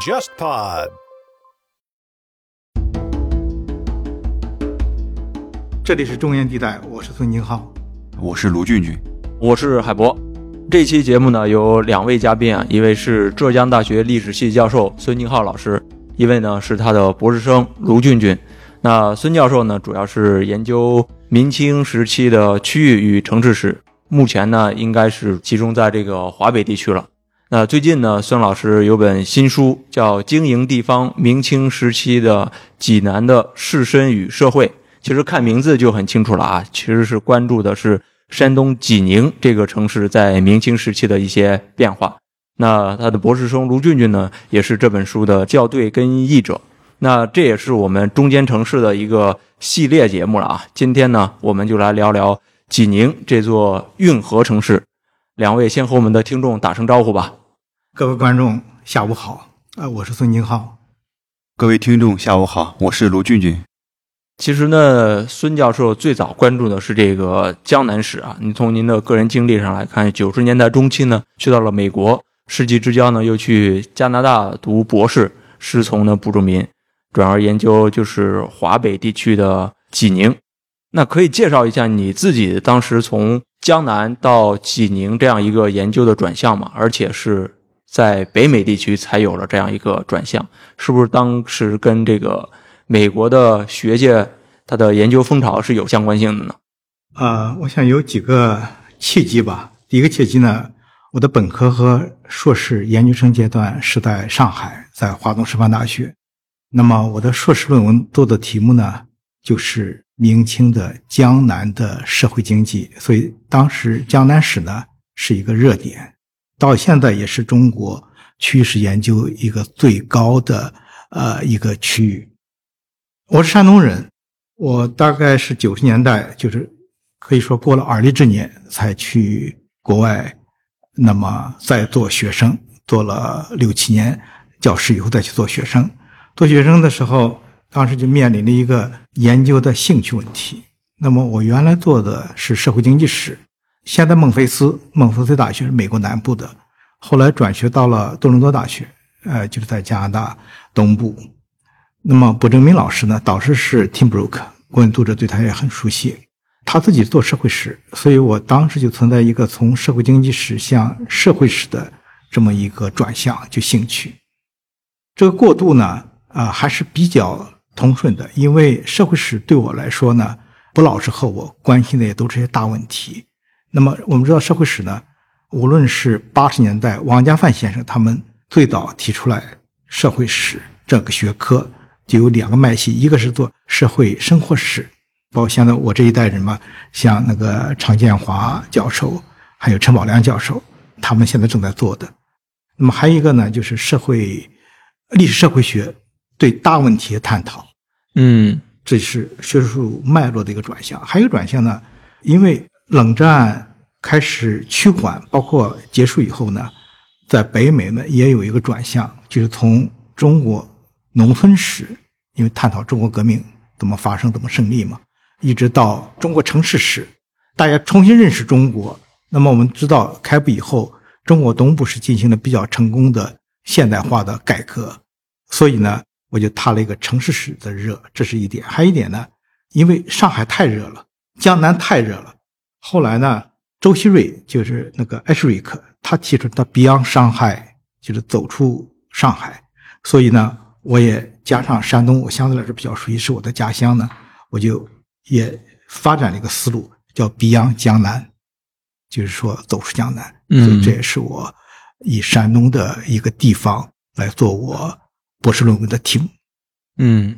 JustPod。这里是中原地带，我是孙金浩，我是卢俊俊，我是海博。这期节目呢有两位嘉宾啊，一位是浙江大学历史系教授孙金浩老师，一位呢是他的博士生卢俊俊。那孙教授呢主要是研究明清时期的区域与城市史，目前呢应该是集中在这个华北地区了。那最近呢，孙老师有本新书叫《经营地方：明清时期的济南的士绅与社会》。其实看名字就很清楚了啊，其实是关注的是山东济宁这个城市在明清时期的一些变化。那他的博士生卢俊俊呢，也是这本书的校对跟译者。那这也是我们中间城市的一个系列节目了啊。今天呢，我们就来聊聊济宁这座运河城市。两位先和我们的听众打声招呼吧。各位观众，下午好，啊，我是孙金浩。各位听众，下午好，我是卢俊俊。其实呢，孙教授最早关注的是这个江南史啊。你从您的个人经历上来看，九十年代中期呢，去到了美国，世纪之交呢，又去加拿大读博士，师从呢卜仲民，转而研究就是华北地区的济宁。那可以介绍一下你自己当时从江南到济宁这样一个研究的转向吗？而且是。在北美地区才有了这样一个转向，是不是当时跟这个美国的学界它的研究风潮是有相关性的呢？呃，我想有几个契机吧。第一个契机呢，我的本科和硕士研究生阶段是在上海，在华东师范大学。那么我的硕士论文做的题目呢，就是明清的江南的社会经济，所以当时江南史呢是一个热点。到现在也是中国区域史研究一个最高的呃一个区域。我是山东人，我大概是九十年代，就是可以说过了而立之年才去国外，那么再做学生，做了六七年教师以后再去做学生。做学生的时候，当时就面临了一个研究的兴趣问题。那么我原来做的是社会经济史。现在孟菲斯，孟菲斯大学是美国南部的，后来转学到了多伦多大学，呃，就是在加拿大东部。那么卜正明老师呢，导师是 Tim Brook，国文读者对他也很熟悉。他自己做社会史，所以我当时就存在一个从社会经济史向社会史的这么一个转向，就兴趣。这个过渡呢，啊，还是比较通顺的，因为社会史对我来说呢，不老师和我关心的也都是些大问题。那么我们知道社会史呢，无论是八十年代王家范先生他们最早提出来社会史这个学科，就有两个脉系，一个是做社会生活史，包括现在我这一代人嘛，像那个常建华教授，还有陈宝良教授，他们现在正在做的。那么还有一个呢，就是社会历史社会学对大问题的探讨，嗯，这是学术脉络的一个转向。还有转向呢，因为。冷战开始趋缓，包括结束以后呢，在北美呢也有一个转向，就是从中国农村史，因为探讨中国革命怎么发生、怎么胜利嘛，一直到中国城市史，大家重新认识中国。那么我们知道，开埠以后，中国东部是进行了比较成功的现代化的改革，所以呢，我就踏了一个城市史的热，这是一点。还有一点呢，因为上海太热了，江南太热了。后来呢，周希瑞就是那个艾什瑞克，他提出他 Beyond 上海，就是走出上海。所以呢，我也加上山东，我相对来说比较熟悉，是我的家乡呢，我就也发展了一个思路，叫 Beyond 江南，就是说走出江南。嗯，所以这也是我以山东的一个地方来做我博士论文的题目。嗯。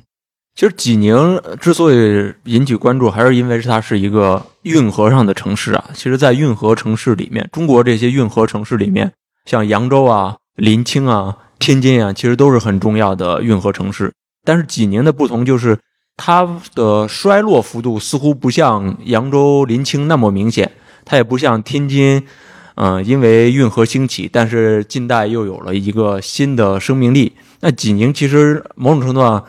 其实济宁之所以引起关注，还是因为它是一个运河上的城市啊。其实，在运河城市里面，中国这些运河城市里面，像扬州啊、临清啊、天津啊，其实都是很重要的运河城市。但是济宁的不同就是，它的衰落幅度似乎不像扬州、临清那么明显，它也不像天津，嗯，因为运河兴起，但是近代又有了一个新的生命力。那济宁其实某种程度上。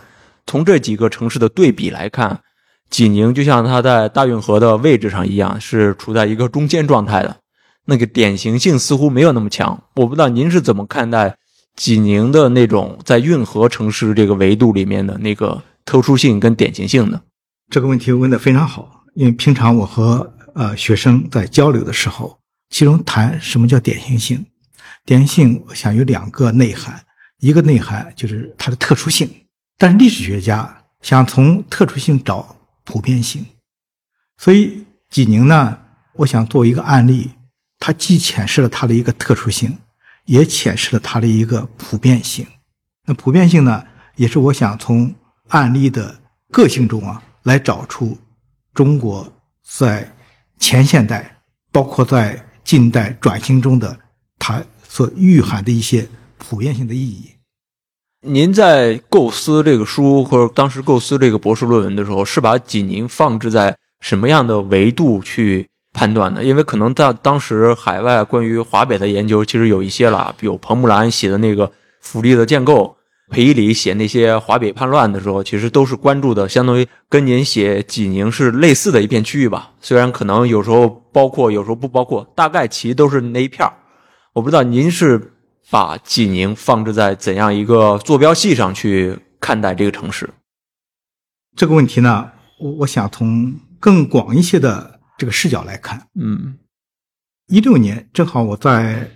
从这几个城市的对比来看，济宁就像它在大运河的位置上一样，是处在一个中间状态的。那个典型性似乎没有那么强。我不知道您是怎么看待济宁的那种在运河城市这个维度里面的那个特殊性跟典型性的？这个问题问得非常好，因为平常我和呃学生在交流的时候，其中谈什么叫典型性？典型性，我想有两个内涵，一个内涵就是它的特殊性，但是历史学家想从特殊性找普遍性，所以济宁呢，我想作为一个案例，它既显示了它的一个特殊性，也显示了它的一个普遍性。那普遍性呢，也是我想从案例的个性中啊，来找出中国在前现代，包括在近代转型中的它。所蕴含的一些普遍性的意义。您在构思这个书或者当时构思这个博士论文的时候，是把济宁放置在什么样的维度去判断的？因为可能在当时海外关于华北的研究其实有一些了，比如彭木兰写的那个福利的建构，裴一礼写那些华北叛乱的时候，其实都是关注的，相当于跟您写济宁是类似的一片区域吧。虽然可能有时候包括，有时候不包括，大概其都是那一片儿。我不知道您是把济宁放置在怎样一个坐标系上去看待这个城市？这个问题呢，我我想从更广一些的这个视角来看。嗯，一六年正好我在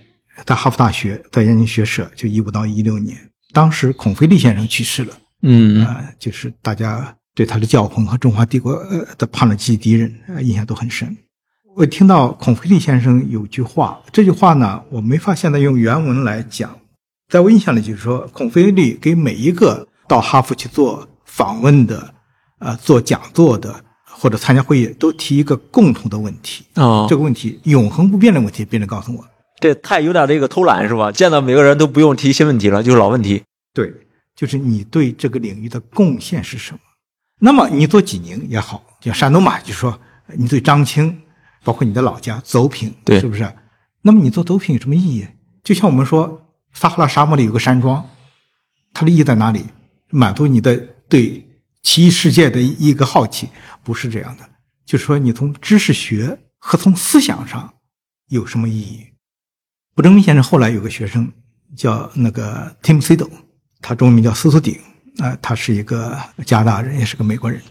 在哈佛大学在燕京学社，就一五到一六年，当时孔飞利先生去世了。嗯啊，就是大家对他的教诲和中华帝国呃的叛乱及敌人印象都很深。我听到孔飞利先生有句话，这句话呢，我没法现在用原文来讲，在我印象里就是说，孔飞利给每一个到哈佛去做访问的、呃，做讲座的或者参加会议，都提一个共同的问题哦，这个问题永恒不变的问题，别人告诉我，这太有点这个偷懒是吧？见到每个人都不用提新问题了，就是老问题。对，就是你对这个领域的贡献是什么？那么你做济宁也好，像山东嘛，就说你对张青。包括你的老家走品，对，是不是？那么你做走品有什么意义？就像我们说撒哈拉沙漠里有个山庄，它的意义在哪里？满足你的对奇异世界的一个好奇，不是这样的。就是说，你从知识学和从思想上有什么意义？卜正明先生后来有个学生叫那个 Tim s i d o 他中文名叫司徒鼎啊，他是一个加拿大人，也是个美国人。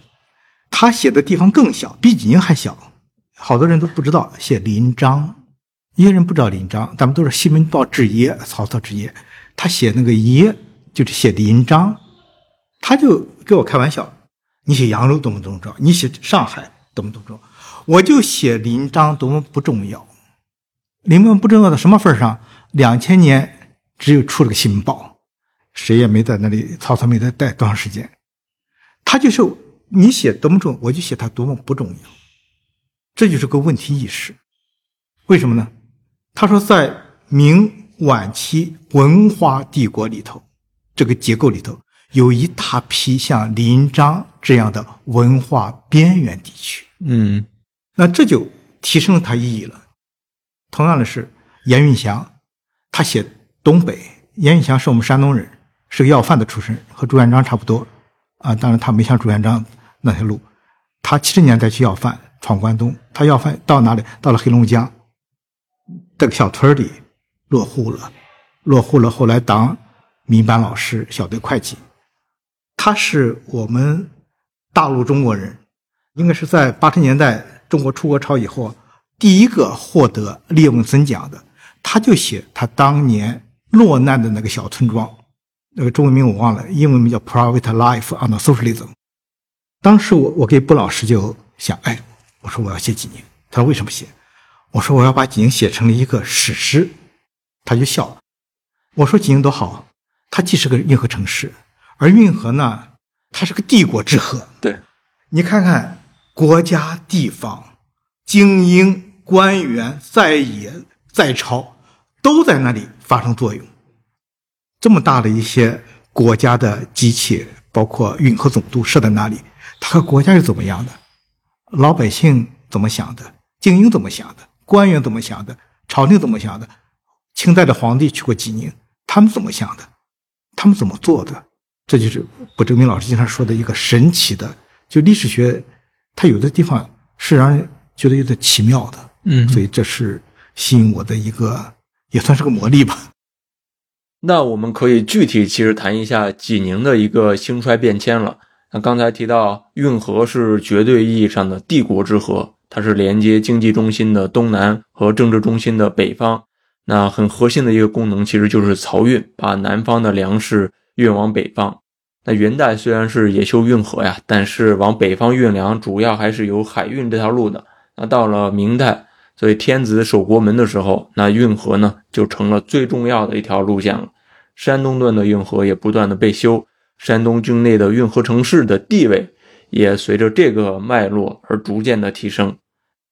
他写的地方更小，比济宁还小。好多人都不知道写临章，一些人不知道临章，咱们都是西门豹之邺，曹操之邺，他写那个邺就是写临章，他就跟我开玩笑，你写扬州多么多么重要，你写上海多么多么重要，我就写临章多么不重要，临章不重要到什么份上？两千年只有出了个新报，谁也没在那里，曹操没在待多长时间，他就是你写多么重，我就写他多么不重要。这就是个问题意识，为什么呢？他说，在明晚期文化帝国里头，这个结构里头有一大批像临漳这样的文化边缘地区。嗯，那这就提升了它意义了。同样的是，严云祥，他写东北。严云祥是我们山东人，是个要饭的出身，和朱元璋差不多。啊，当然他没像朱元璋那条路，他七十年代去要饭。闯关东，他要饭到哪里？到了黑龙江这个小村里落户了，落户了。后来当民办老师、小队会计。他是我们大陆中国人，应该是在八十年代中国出国潮以后第一个获得列文森奖的。他就写他当年落难的那个小村庄，那个中文名我忘了，英文名叫《Private Life on the Socialism》。当时我我给布老师就想，哎。我说我要写济宁，他说为什么写？我说我要把济宁写成了一个史诗，他就笑了。我说济宁多好，它既是个运河城市，而运河呢，它是个帝国之河。对，你看看国家、地方、精英、官员在野在朝，都在那里发生作用。这么大的一些国家的机器，包括运河总督设在那里，它和国家是怎么样的？老百姓怎么想的？精英怎么想的？官员怎么想的？朝廷怎么想的？清代的皇帝去过济宁，他们怎么想的？他们怎么做的？这就是卜正明老师经常说的一个神奇的，就历史学，它有的地方是让人觉得有点奇妙的。嗯，所以这是吸引我的一个，也算是个魔力吧。那我们可以具体其实谈一下济宁的一个兴衰变迁了。刚才提到运河是绝对意义上的帝国之河，它是连接经济中心的东南和政治中心的北方。那很核心的一个功能其实就是漕运，把南方的粮食运往北方。那元代虽然是也修运河呀，但是往北方运粮主要还是有海运这条路的。那到了明代，所以天子守国门的时候，那运河呢就成了最重要的一条路线了。山东段的运河也不断的被修。山东境内的运河城市的地位也随着这个脉络而逐渐的提升。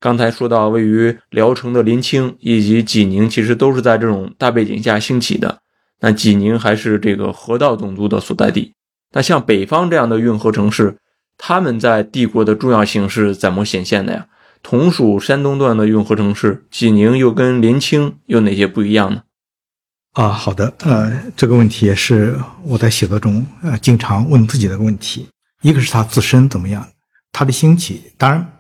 刚才说到位于聊城的临清以及济宁，其实都是在这种大背景下兴起的。那济宁还是这个河道总督的所在地。那像北方这样的运河城市，他们在帝国的重要性是怎么显现的呀？同属山东段的运河城市，济宁又跟临清有哪些不一样呢？啊，好的，呃，这个问题也是我在写作中呃经常问自己的问题。一个是它自身怎么样，它的兴起。当然，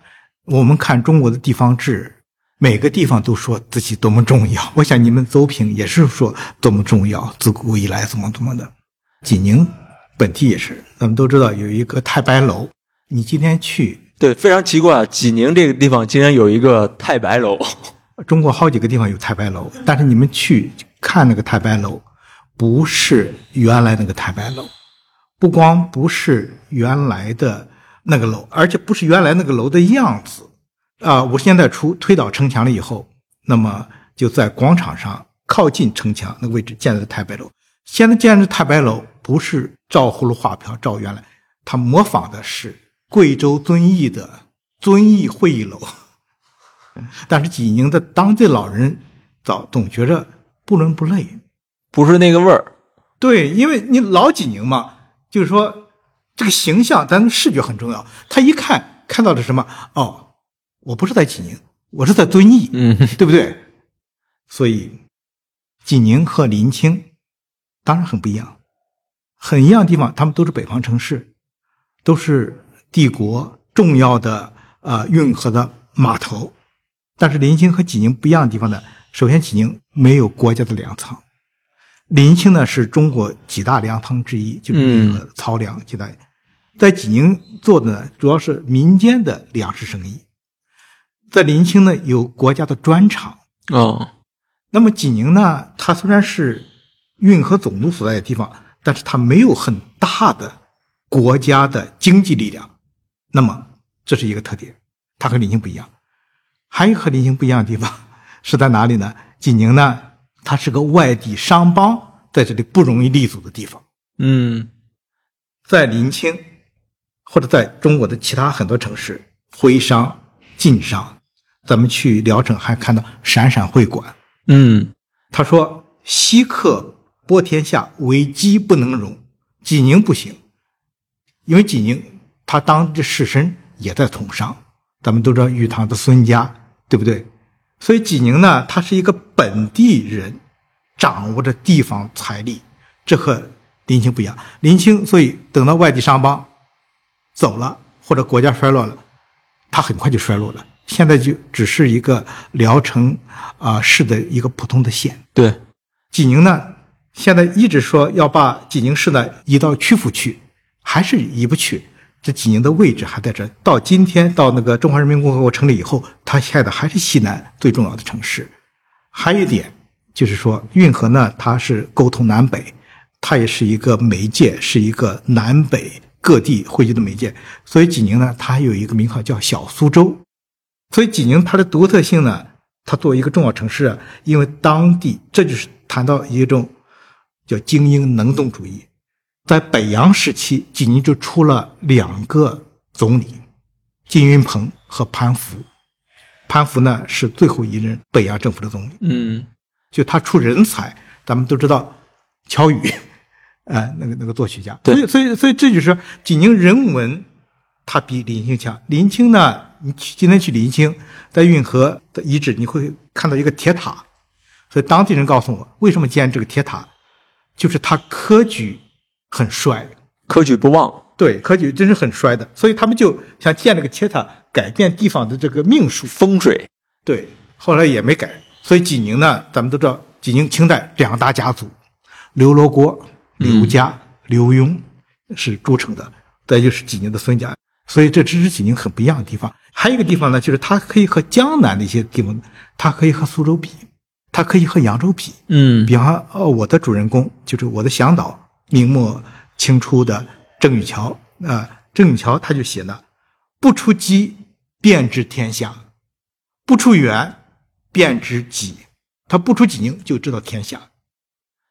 我们看中国的地方志，每个地方都说自己多么重要。我想你们邹平也是说多么重要，自古以来怎么怎么的。济宁本地也是，咱们都知道有一个太白楼。你今天去，对，非常奇怪，济宁这个地方竟然有一个太白楼。中国好几个地方有太白楼，但是你们去。看那个太白楼，不是原来那个太白楼，不光不是原来的那个楼，而且不是原来那个楼的样子。啊，五十年代初推倒城墙了以后，那么就在广场上靠近城墙那个位置建的太白楼。现在建的太白楼不是照葫芦画瓢照原来，他模仿的是贵州遵义的遵义会议楼。但是济宁的当地老人早总觉着。不伦不类，不是那个味儿。对，因为你老济宁嘛，就是说这个形象，咱视觉很重要。他一看看到的什么？哦，我不是在济宁，我是在遵义，嗯，对不对？所以济宁和临清当然很不一样，很一样的地方，他们都是北方城市，都是帝国重要的呃运河的码头。但是临清和济宁不一样的地方呢？首先，济宁没有国家的粮仓，临清呢是中国几大粮仓之一，就是那个漕粮几大。在济宁做的呢，主要是民间的粮食生意。在临清呢，有国家的砖厂。哦，那么济宁呢，它虽然是运河总督所在的地方，但是它没有很大的国家的经济力量。那么这是一个特点，它和临清不一样。还有和临清不一样的地方。是在哪里呢？济宁呢？它是个外地商帮在这里不容易立足的地方。嗯，在临清，或者在中国的其他很多城市，徽商、晋商，咱们去聊城还看到闪闪会馆。嗯，他说：“西客播天下，为鸡不能容。”济宁不行，因为济宁他当地士绅也在从商。咱们都知道玉堂的孙家，对不对？所以济宁呢，它是一个本地人掌握着地方财力，这和临清不一样。临清，所以等到外地商帮走了，或者国家衰落了，他很快就衰落了。现在就只是一个聊城啊市的一个普通的县。对，济宁呢，现在一直说要把济宁市呢移到曲阜去，还是移不去。这济宁的位置还在这，到今天到那个中华人民共和国成立以后，它现在还是西南最重要的城市。还有一点就是说，运河呢，它是沟通南北，它也是一个媒介，是一个南北各地汇聚的媒介。所以济宁呢，它还有一个名号叫小苏州。所以济宁它的独特性呢，它作为一个重要城市，因为当地这就是谈到一种叫精英能动主义。在北洋时期，济宁就出了两个总理，金云鹏和潘福。潘福呢是最后一任北洋政府的总理。嗯，就他出人才，咱们都知道，乔羽，呃，那个那个作曲家。对，所以所以所以这就是济宁人文，它比临清强。临清呢，你去今天去临清，在运河的遗址，你会看到一个铁塔。所以当地人告诉我，为什么建这个铁塔，就是他科举。很衰，科举不旺，对，科举真是很衰的，所以他们就想建了个铁塔，改变地方的这个命数。风水。对，后来也没改，所以济宁呢，咱们都知道，济宁清代两大家族，刘罗锅、刘家、刘墉是铸成的，再就是济宁的孙家，所以这只是济宁很不一样的地方。还有一个地方呢，就是它可以和江南的一些地方，它可以和苏州比，它可以和扬州比。嗯。比方，呃，我的主人公就是我的向导，明末清初的郑玉桥啊、郑玉桥他就写了：“不出击，便知天下；不出原，便知己。”他不出济宁就知道天下。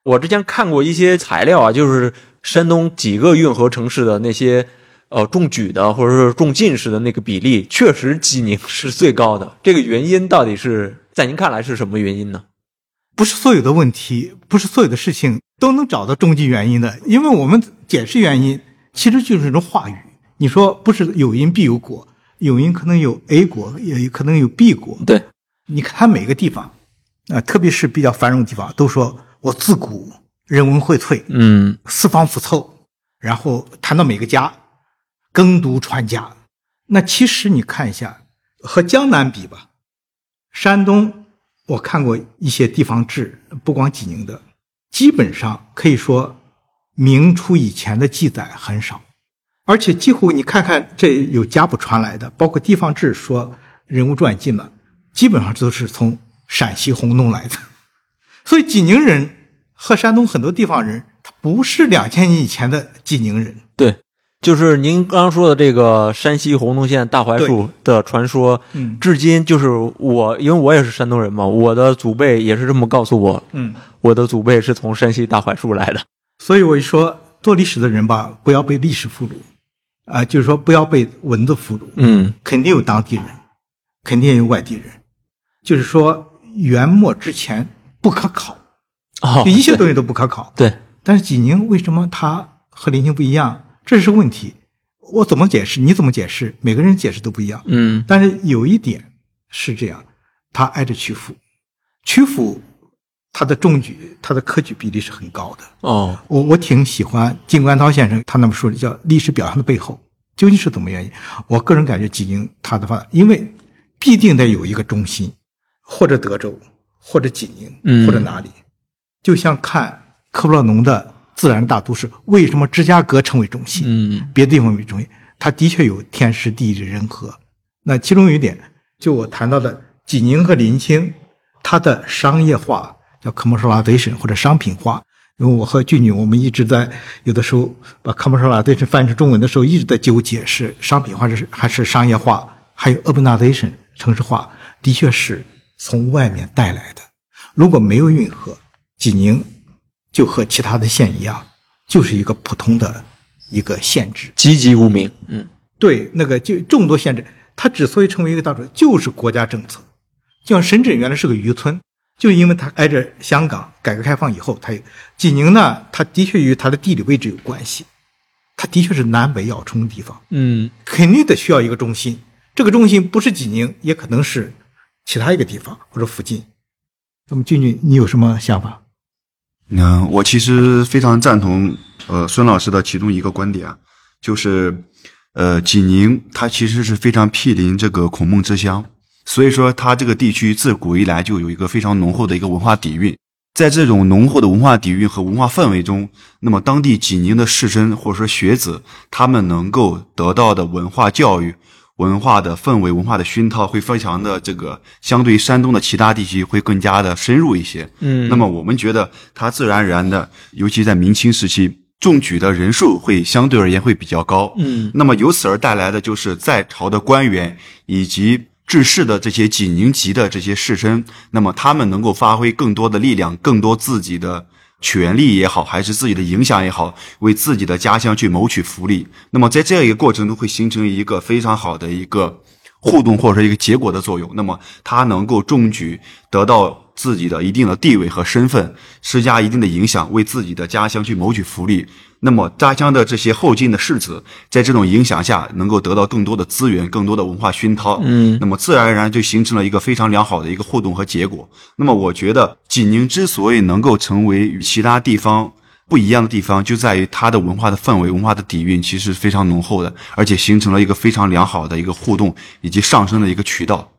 我之前看过一些材料啊，就是山东几个运河城市的那些呃中举的或者是中进士的那个比例，确实济宁是最高的。这个原因到底是在您看来是什么原因呢？不是所有的问题，不是所有的事情都能找到终极原因的，因为我们解释原因其实就是一种话语。你说不是有因必有果，有因可能有 A 果，也可能有 B 果。对，你看它每个地方，啊、特别是比较繁荣的地方，都说我自古人文荟萃，嗯四方复凑，然后谈到每个家，耕读传家。那其实你看一下，和江南比吧，山东我看过一些地方志，不光济宁的，基本上可以说明初以前的记载很少，而且几乎你看看这有家谱传来的，包括地方志说人物传记嘛，基本上都是从陕西洪洞来的。所以济宁人和山东很多地方人，他不是两千年以前的济宁人。对，就是您刚刚说的这个山西洪洞县大槐树的传说，嗯至今就是我，因为我也是山东人嘛，我的祖辈也是这么告诉我，嗯，我的祖辈是从山西大槐树来的。所以我就说，做历史的人吧，不要被历史俘虏，啊、就是说不要被文字俘虏。嗯肯定有当地人，肯定也有外地人。就是说，元末之前不可考，哦就一切东西都不可考。对，但是济宁为什么它和临清不一样？这是问题。我怎么解释？你怎么解释？每个人解释都不一样。嗯但是有一点是这样，他挨着曲阜，曲阜它的中举、它的科举比例是很高的。哦我我挺喜欢金观涛先生他那么说的叫《历史表象的背后》，究竟是怎么原因？我个人感觉济宁它的话，因为必定得有一个中心，或者德州，或者济宁，嗯或者哪里，就像看科布勒农的《自然大都市》，为什么芝加哥成为中心？嗯别的地方为中心，它的确有天时地利人和。那其中有一点，就我谈到的济宁和临清，它的商业化叫 commercialization 或者商品化。因为我和俊女，我们一直在有的时候把 commercialization 翻译成中文的时候，一直在纠结是商品化是还是商业化，还有 urbanization 城市化，的确是从外面带来的。如果没有运河，济宁就和其他的县一样，就是一个普通的一个县制。籍籍无名。嗯对，那个就众多县制，它之所以成为一个大都市，就是国家政策。就像深圳原来是个渔村，就因为它挨着香港，改革开放以后，它有济宁呢，它的确与它的地理位置有关系，它的确是南北要冲的地方，嗯肯定得需要一个中心。这个中心不是济宁，也可能是其他一个地方或者附近。那么俊俊，你有什么想法？嗯，我其实非常赞同呃孙老师的其中一个观点，就是呃济宁它其实是非常毗邻这个孔孟之乡，所以说它这个地区自古以来就有一个非常浓厚的一个文化底蕴。在这种浓厚的文化底蕴和文化氛围中，那么当地济宁的士绅或者说学子，他们能够得到的文化教育、文化的氛围、文化的熏陶，会非常的这个相对于山东的其他地区会更加的深入一些。嗯那么我们觉得它自然而然的，尤其在明清时期，中举的人数会相对而言会比较高。嗯那么由此而带来的就是在朝的官员以及治世的这些济宁籍的这些士绅，那么他们能够发挥更多的力量，更多自己的权利也好，还是自己的影响也好，为自己的家乡去谋取福利。那么在这样一个过程中，会形成一个非常好的一个互动或者说一个结果的作用。那么他能够中举，得到自己的一定的地位和身份，施加一定的影响，为自己的家乡去谋取福利。那么家乡的这些后进的士子，在这种影响下，能够得到更多的资源、更多的文化熏陶。嗯那么自然而然就形成了一个非常良好的一个互动和结果。那么我觉得济宁之所以能够成为与其他地方不一样的地方，就在于它的文化的氛围、文化的底蕴其实是非常浓厚的，而且形成了一个非常良好的一个互动以及上升的一个渠道。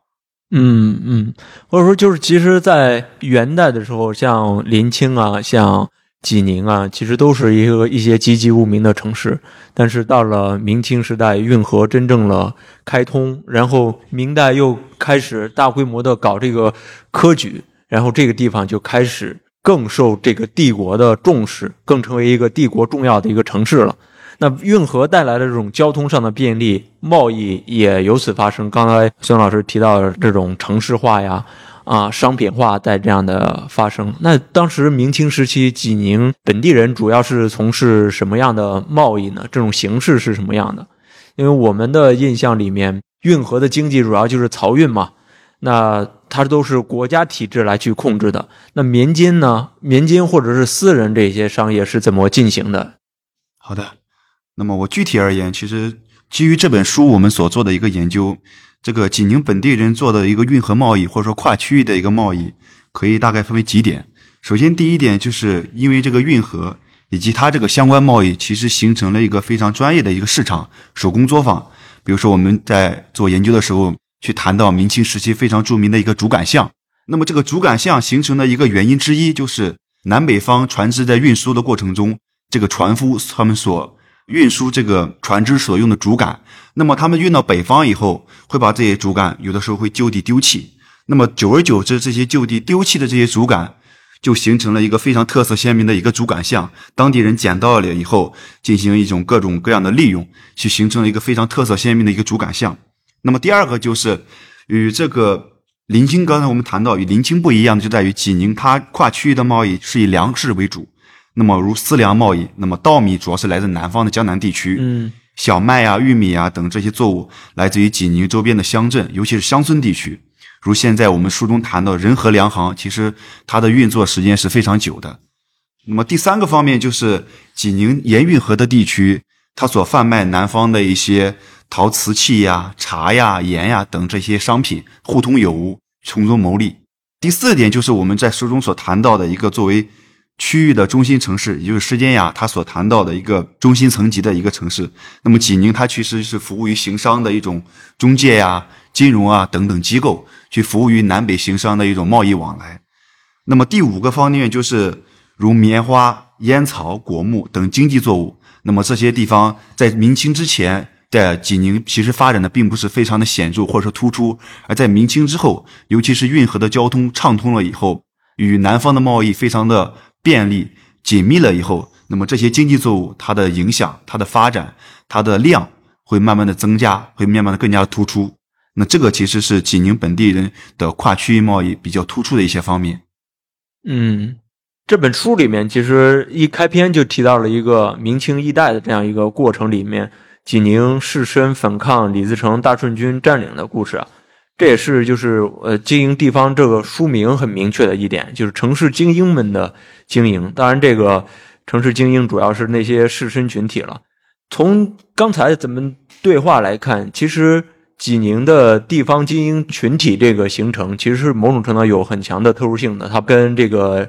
嗯嗯，或者说就是，其实，在元代的时候，像临清啊，像济宁啊，其实都是一个一些籍籍无名的城市。但是到了明清时代，运河真正了开通，然后明代又开始大规模的搞这个科举，然后这个地方就开始更受这个帝国的重视，更成为一个帝国重要的一个城市了。那运河带来的这种交通上的便利，贸易也由此发生。刚才孙老师提到的这种城市化呀，啊，商品化在这样的发生。那当时明清时期，济宁本地人主要是从事什么样的贸易呢？这种形式是什么样的？因为我们的印象里面，运河的经济主要就是漕运嘛，那它都是国家体制来去控制的。那民间呢？民间或者是私人这些商业是怎么进行的？好的。那么我具体而言，其实基于这本书我们所做的一个研究，这个济宁本地人做的一个运河贸易或者说跨区域的一个贸易，可以大概分为几点。首先，第一点就是因为这个运河以及它这个相关贸易，其实形成了一个非常专业的一个市场手工作坊。比如说我们在做研究的时候，去谈到明清时期非常著名的一个竹杆巷。那么这个竹杆巷形成的一个原因之一，就是南北方船只在运输的过程中，这个船夫他们所运输这个船只所用的竹竿，那么他们运到北方以后，会把这些竹竿有的时候会就地丢弃。那么久而久之，这些就地丢弃的这些竹竿，就形成了一个非常特色鲜明的一个竹竿巷。当地人捡到了以后，进行一种各种各样的利用，去形成了一个非常特色鲜明的一个竹竿巷。那么第二个就是与这个临清，刚才我们谈到与临清不一样的，就在于济宁它跨区域的贸易是以粮食为主。那么，如私粮贸易，那么稻米主要是来自南方的江南地区，嗯，小麦啊、玉米啊等这些作物来自于济宁周边的乡镇，尤其是乡村地区。如现在我们书中谈到仁和粮行，其实它的运作时间是非常久的。那么第三个方面就是济宁盐运河的地区，它所贩卖南方的一些陶瓷器呀、茶呀、盐呀等这些商品，互通有无，从中牟利。第四点就是我们在书中所谈到的一个作为。区域的中心城市，也就是施尖崖，他所谈到的一个中心层级的一个城市。那么济宁，它其实是服务于行商的一种中介呀、金融啊等等机构，去服务于南北行商的一种贸易往来。那么第五个方面就是如棉花、烟草、果木等经济作物。那么这些地方在明清之前，在济宁其实发展的并不是非常的显著或者说突出，而在明清之后，尤其是运河的交通畅通了以后，与南方的贸易非常的。便利紧密了以后，那么这些经济作物它的影响、它的发展、它的量会慢慢的增加，会慢慢的更加突出。那这个其实是济宁本地人的跨区域贸易比较突出的一些方面。嗯，这本书里面其实一开篇就提到了一个明清易代的这样一个过程里面，济宁士绅反抗李自成大顺军占领的故事。这也是就是呃经营地方这个书名很明确的一点，就是城市精英们的经营。当然，这个城市精英主要是那些士绅群体了。从刚才咱们对话来看，其实济宁的地方精英群体这个形成，其实是某种程度有很强的特殊性的。它跟这个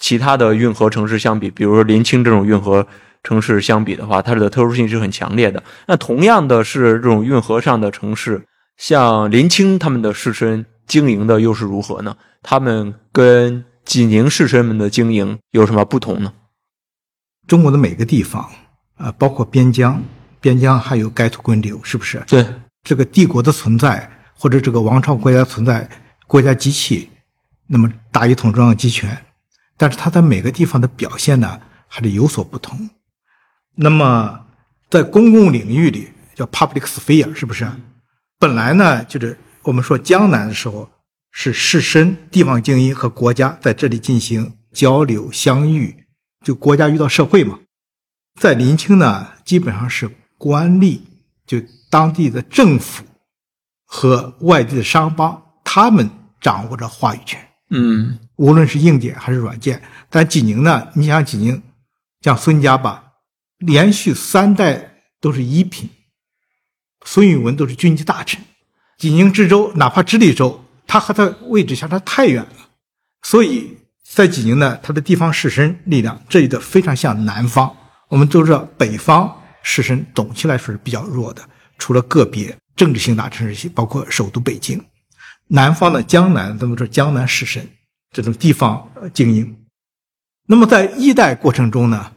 其他的运河城市相比，比如说临清这种运河城市相比的话，它的特殊性是很强烈的。那同样的是这种运河上的城市。像林清他们的士绅经营的又是如何呢？他们跟济宁士绅们的经营有什么不同呢？中国的每个地方，呃，包括边疆，边疆还有该土滚流，是不是？对，这个帝国的存在或者这个王朝国家存在，国家机器，那么大一统中央集权，但是它在每个地方的表现呢，还是有所不同。那么在公共领域里叫 public sphere，是不是？本来呢，就是我们说江南的时候，是士绅、地方精英和国家在这里进行交流相遇，就国家遇到社会嘛。在临清呢，基本上是官吏，就当地的政府和外地的商帮，他们掌握着话语权。嗯，无论是硬件还是软件。但济宁呢，你想济宁，像孙家吧，连续三代都是一品。孙允文都是军机大臣，济宁知州，哪怕直隶州，他和他位置相差太远了，所以在济宁呢，他的地方士绅力量这里的非常像南方。我们都知道，北方士绅总体来说是比较弱的，除了个别政治性大城市，包括首都北京。南方的江南，咱们说江南士绅这种地方精英。那么在一代过程中呢，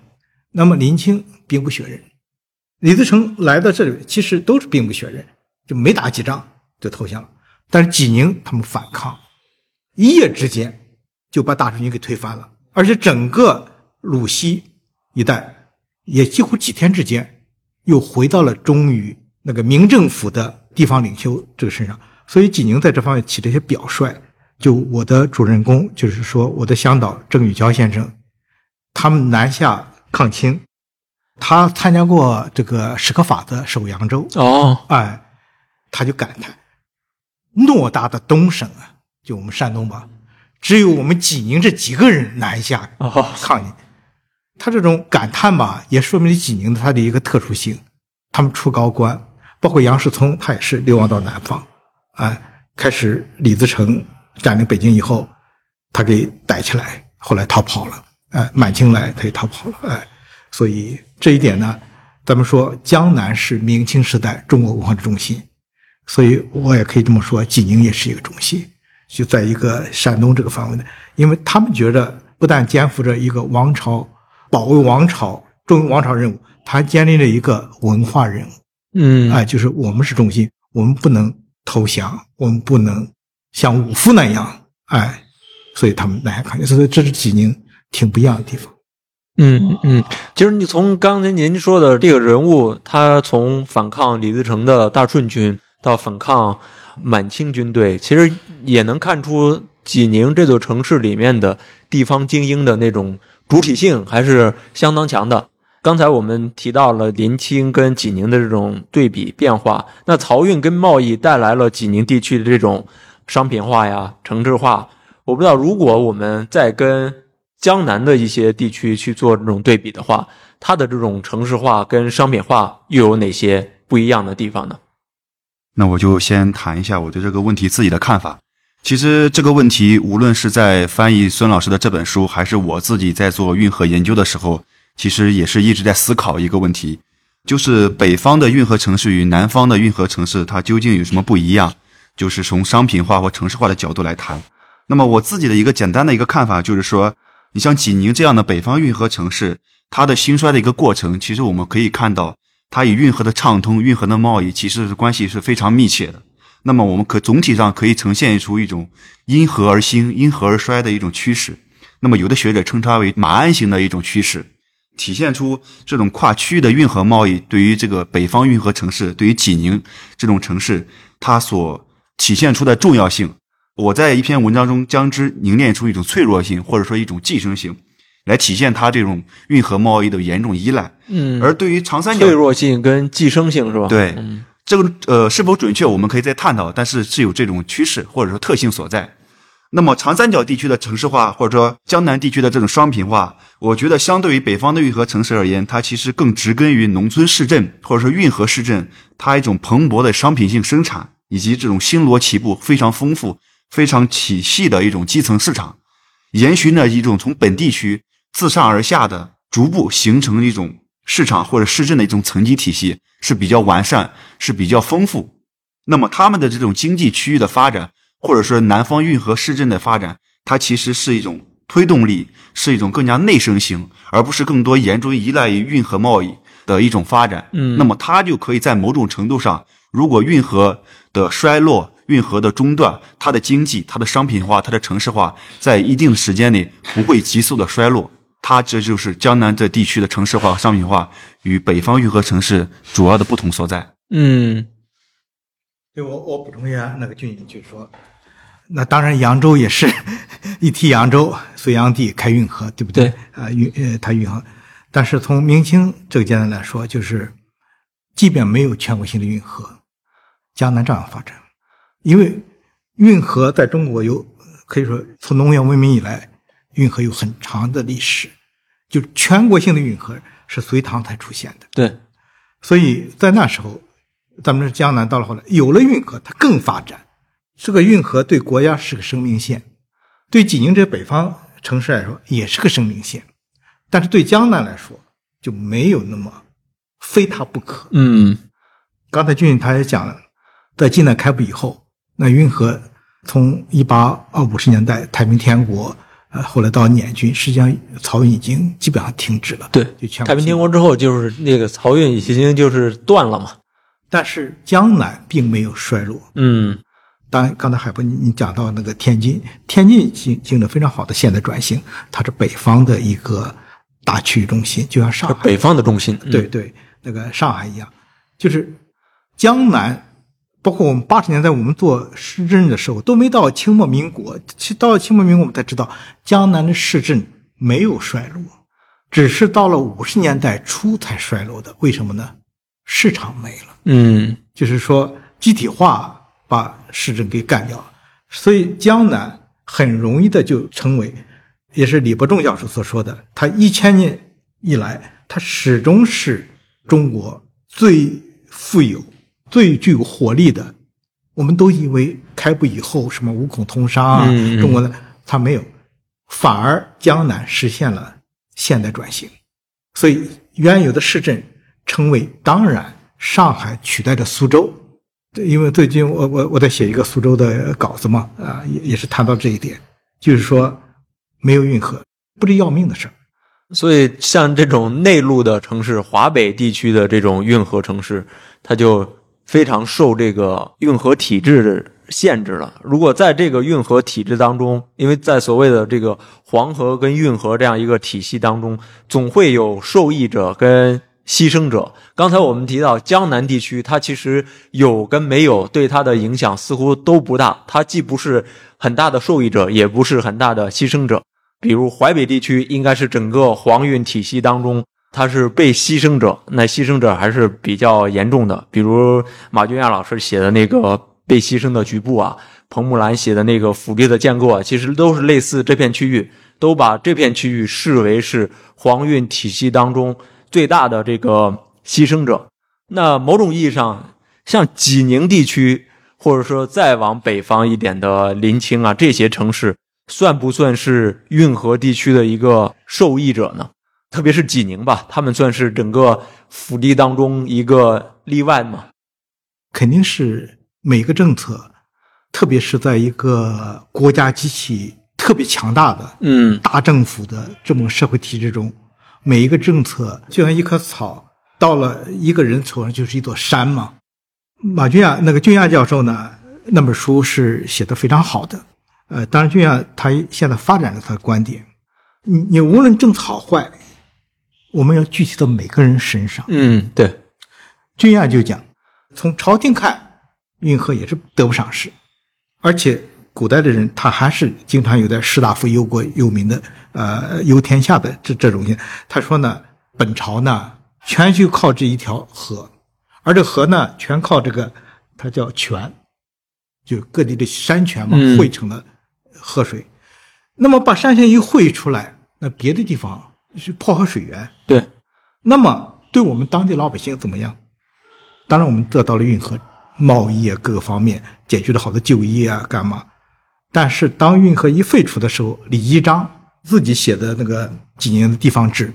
那么林清兵不血刃，李自成来到这里其实都是兵不血刃，就没打几仗就投降了。但是济宁他们反抗，一夜之间就把大顺军给推翻了，而且整个鲁西一带也几乎几天之间又回到了忠于那个明政府的地方领袖这个身上。所以济宁在这方面起了一些表率。就我的主人公，就是说我的向导郑宇桥先生，他们南下抗清，他参加过这个史可法的守扬州。哦，哎，他就感叹：偌大的东省啊，就我们山东吧，只有我们济宁这几个人南下哦抗议。他这种感叹吧，也说明了济宁它的一个特殊性。他们出高官，包括杨世聪，他也是流亡到南方，哎，开始李自成占领北京以后，他给逮起来，后来逃跑了。哎，满清来他也逃跑了。哎，所以这一点呢，咱们说江南是明清时代中国文化的中心，所以我也可以这么说，济宁也是一个中心，就在一个山东这个范围内，因为他们觉得不但肩负着一个王朝保卫王朝、忠于王朝任务，他还建立了一个文化任务。嗯，哎，就是我们是中心，我们不能投降，我们不能像武夫那样，哎，所以他们南下抗击，所以这是济宁挺不一样的地方。嗯嗯，其实你从刚才您说的这个人物，他从反抗李自成的大顺军到反抗满清军队，其实也能看出济宁这座城市里面的地方精英的那种主体性还是相当强的。刚才我们提到了临清跟济宁的这种对比变化，那漕运跟贸易带来了济宁地区的这种商品化呀、城市化。我不知道，如果我们再跟江南的一些地区去做这种对比的话，它的这种城市化跟商品化又有哪些不一样的地方呢？那我就先谈一下我对这个问题自己的看法。其实这个问题，无论是在翻译孙老师的这本书，还是我自己在做运河研究的时候，其实也是一直在思考一个问题，就是北方的运河城市与南方的运河城市，它究竟有什么不一样？就是从商品化或城市化的角度来谈。那么我自己的一个简单的一个看法就是说，你像济宁这样的北方运河城市，它的兴衰的一个过程，其实我们可以看到，它与运河的畅通、运河的贸易其实是关系是非常密切的。那么我们可总体上可以呈现出一种因河而兴、因河而衰的一种趋势。那么有的学者称它为马鞍形的一种趋势，体现出这种跨区域的运河贸易对于这个北方运河城市，对于济宁这种城市，它所体现出的重要性。我在一篇文章中将之凝练出一种脆弱性，或者说一种寄生性，来体现它这种运河贸易的严重依赖。嗯而对于长三角脆弱性跟寄生性是吧？对嗯这个呃是否准确，我们可以再探讨，但是是有这种趋势或者说特性所在。那么长三角地区的城市化，或者说江南地区的这种商品化，我觉得相对于北方的运河城市而言，它其实更植根于农村市镇或者说运河市镇，它一种蓬勃的商品性生产，以及这种星罗棋布、非常丰富、非常体系的一种基层市场，沿循着一种从本地区自上而下的逐步形成一种市场或者市镇的一种层级体系，是比较完善，是比较丰富。那么他们的这种经济区域的发展，或者说南方运河市镇的发展，它其实是一种推动力，是一种更加内生型，而不是更多严重依赖于运河贸易的一种发展。嗯那么它就可以在某种程度上，如果运河的衰落、运河的中断，它的经济、它的商品化、它的城市化，在一定的时间内不会急速的衰落。它这就是江南这地区的城市化、商品化与北方运河城市主要的不同所在。嗯对我我补充一下，那个俊就是说，那当然扬州也是一提扬州，隋炀帝开运河，对不对？啊，运呃，他运河，但是从明清这个阶段来说，就是即便没有全国性的运河，江南照样发展，因为运河在中国有可以说从农业文明以来，运河有很长的历史，就全国性的运河是隋唐才出现的。对，所以在那时候，咱们这江南到了后来有了运河，它更发展。这个运河对国家是个生命线，对济宁这北方城市来说也是个生命线，但是对江南来说就没有那么非它不可。嗯刚才俊他也讲了，在近代开埠以后，那运河从一八二五十年代太平天国，呃，后来到捻军，实际上漕运已经基本上停止了。对就全太平天国之后，就是那个漕运已经就是断了嘛。但是江南并没有衰落。嗯当然，刚才海波你你讲到那个天津，天津经经历了非常好的现代转型，它是北方的一个大区域中心，就像上海北方的中心。嗯对对，那个上海一样，就是江南，包括我们八十年代我们做市政的时候，都没到清末民国，其到了清末民国我们才知道，江南的市政没有衰落，只是到了五十年代初才衰落的。为什么呢？市场没了。嗯就是说集体化把市政给干掉了，所以江南很容易的就成为，也是李伯仲教授所说的，他一千年以来，他始终是中国最富有、最具有活力的。我们都以为开埠以后什么五孔通商啊，中国的它没有，反而江南实现了现代转型，所以原有的市镇成为当然，上海取代着苏州。对，因为最近我我我在写一个苏州的稿子嘛，啊，也也是谈到这一点，就是说没有运河不是要命的事儿。所以像这种内陆的城市，华北地区的这种运河城市，它就非常受这个运河体制的限制了。如果在这个运河体制当中，因为在所谓的这个黄河跟运河这样一个体系当中，总会有受益者跟牺牲者。刚才我们提到江南地区，它其实有跟没有对它的影响似乎都不大，它既不是很大的受益者，也不是很大的牺牲者。比如淮北地区应该是整个黄运体系当中，他是被牺牲者，那牺牲者还是比较严重的。比如马君亚老师写的那个被牺牲的局部啊，彭木兰写的那个府地的建构啊，其实都是类似这片区域，都把这片区域视为是黄运体系当中最大的这个牺牲者。那某种意义上，像济宁地区，或者说再往北方一点的临清啊这些城市，算不算是运河地区的一个受益者呢？特别是济宁吧，他们算是整个府地当中一个例外嘛。肯定是每个政策，特别是在一个国家机器特别强大的嗯大政府的这么社会体制中，每一个政策就像一棵草，到了一个人头上就是一座山嘛。马俊亚那个俊亚教授呢，那本书是写的非常好的。呃，当然俊亚他现在发展了他的观点，你你无论政策好坏，我们要具体到每个人身上。嗯，对，君亚就讲，从朝廷看，运河也是得不偿失，而且古代的人他还是经常有点士大夫忧国忧民的，呃，忧天下的这这种心。他说呢，本朝呢全就靠这一条河，而这河呢全靠这个，它叫泉，就各地的山泉嘛嗯汇成了河水。那么把山泉一汇出来，那别的地方是泡河水源，对，那么对我们当地老百姓怎么样？当然，我们得到了运河贸易啊各个方面，解决了好多就业啊干嘛。但是当运河一废除的时候，李一章自己写的那个济宁的地方志，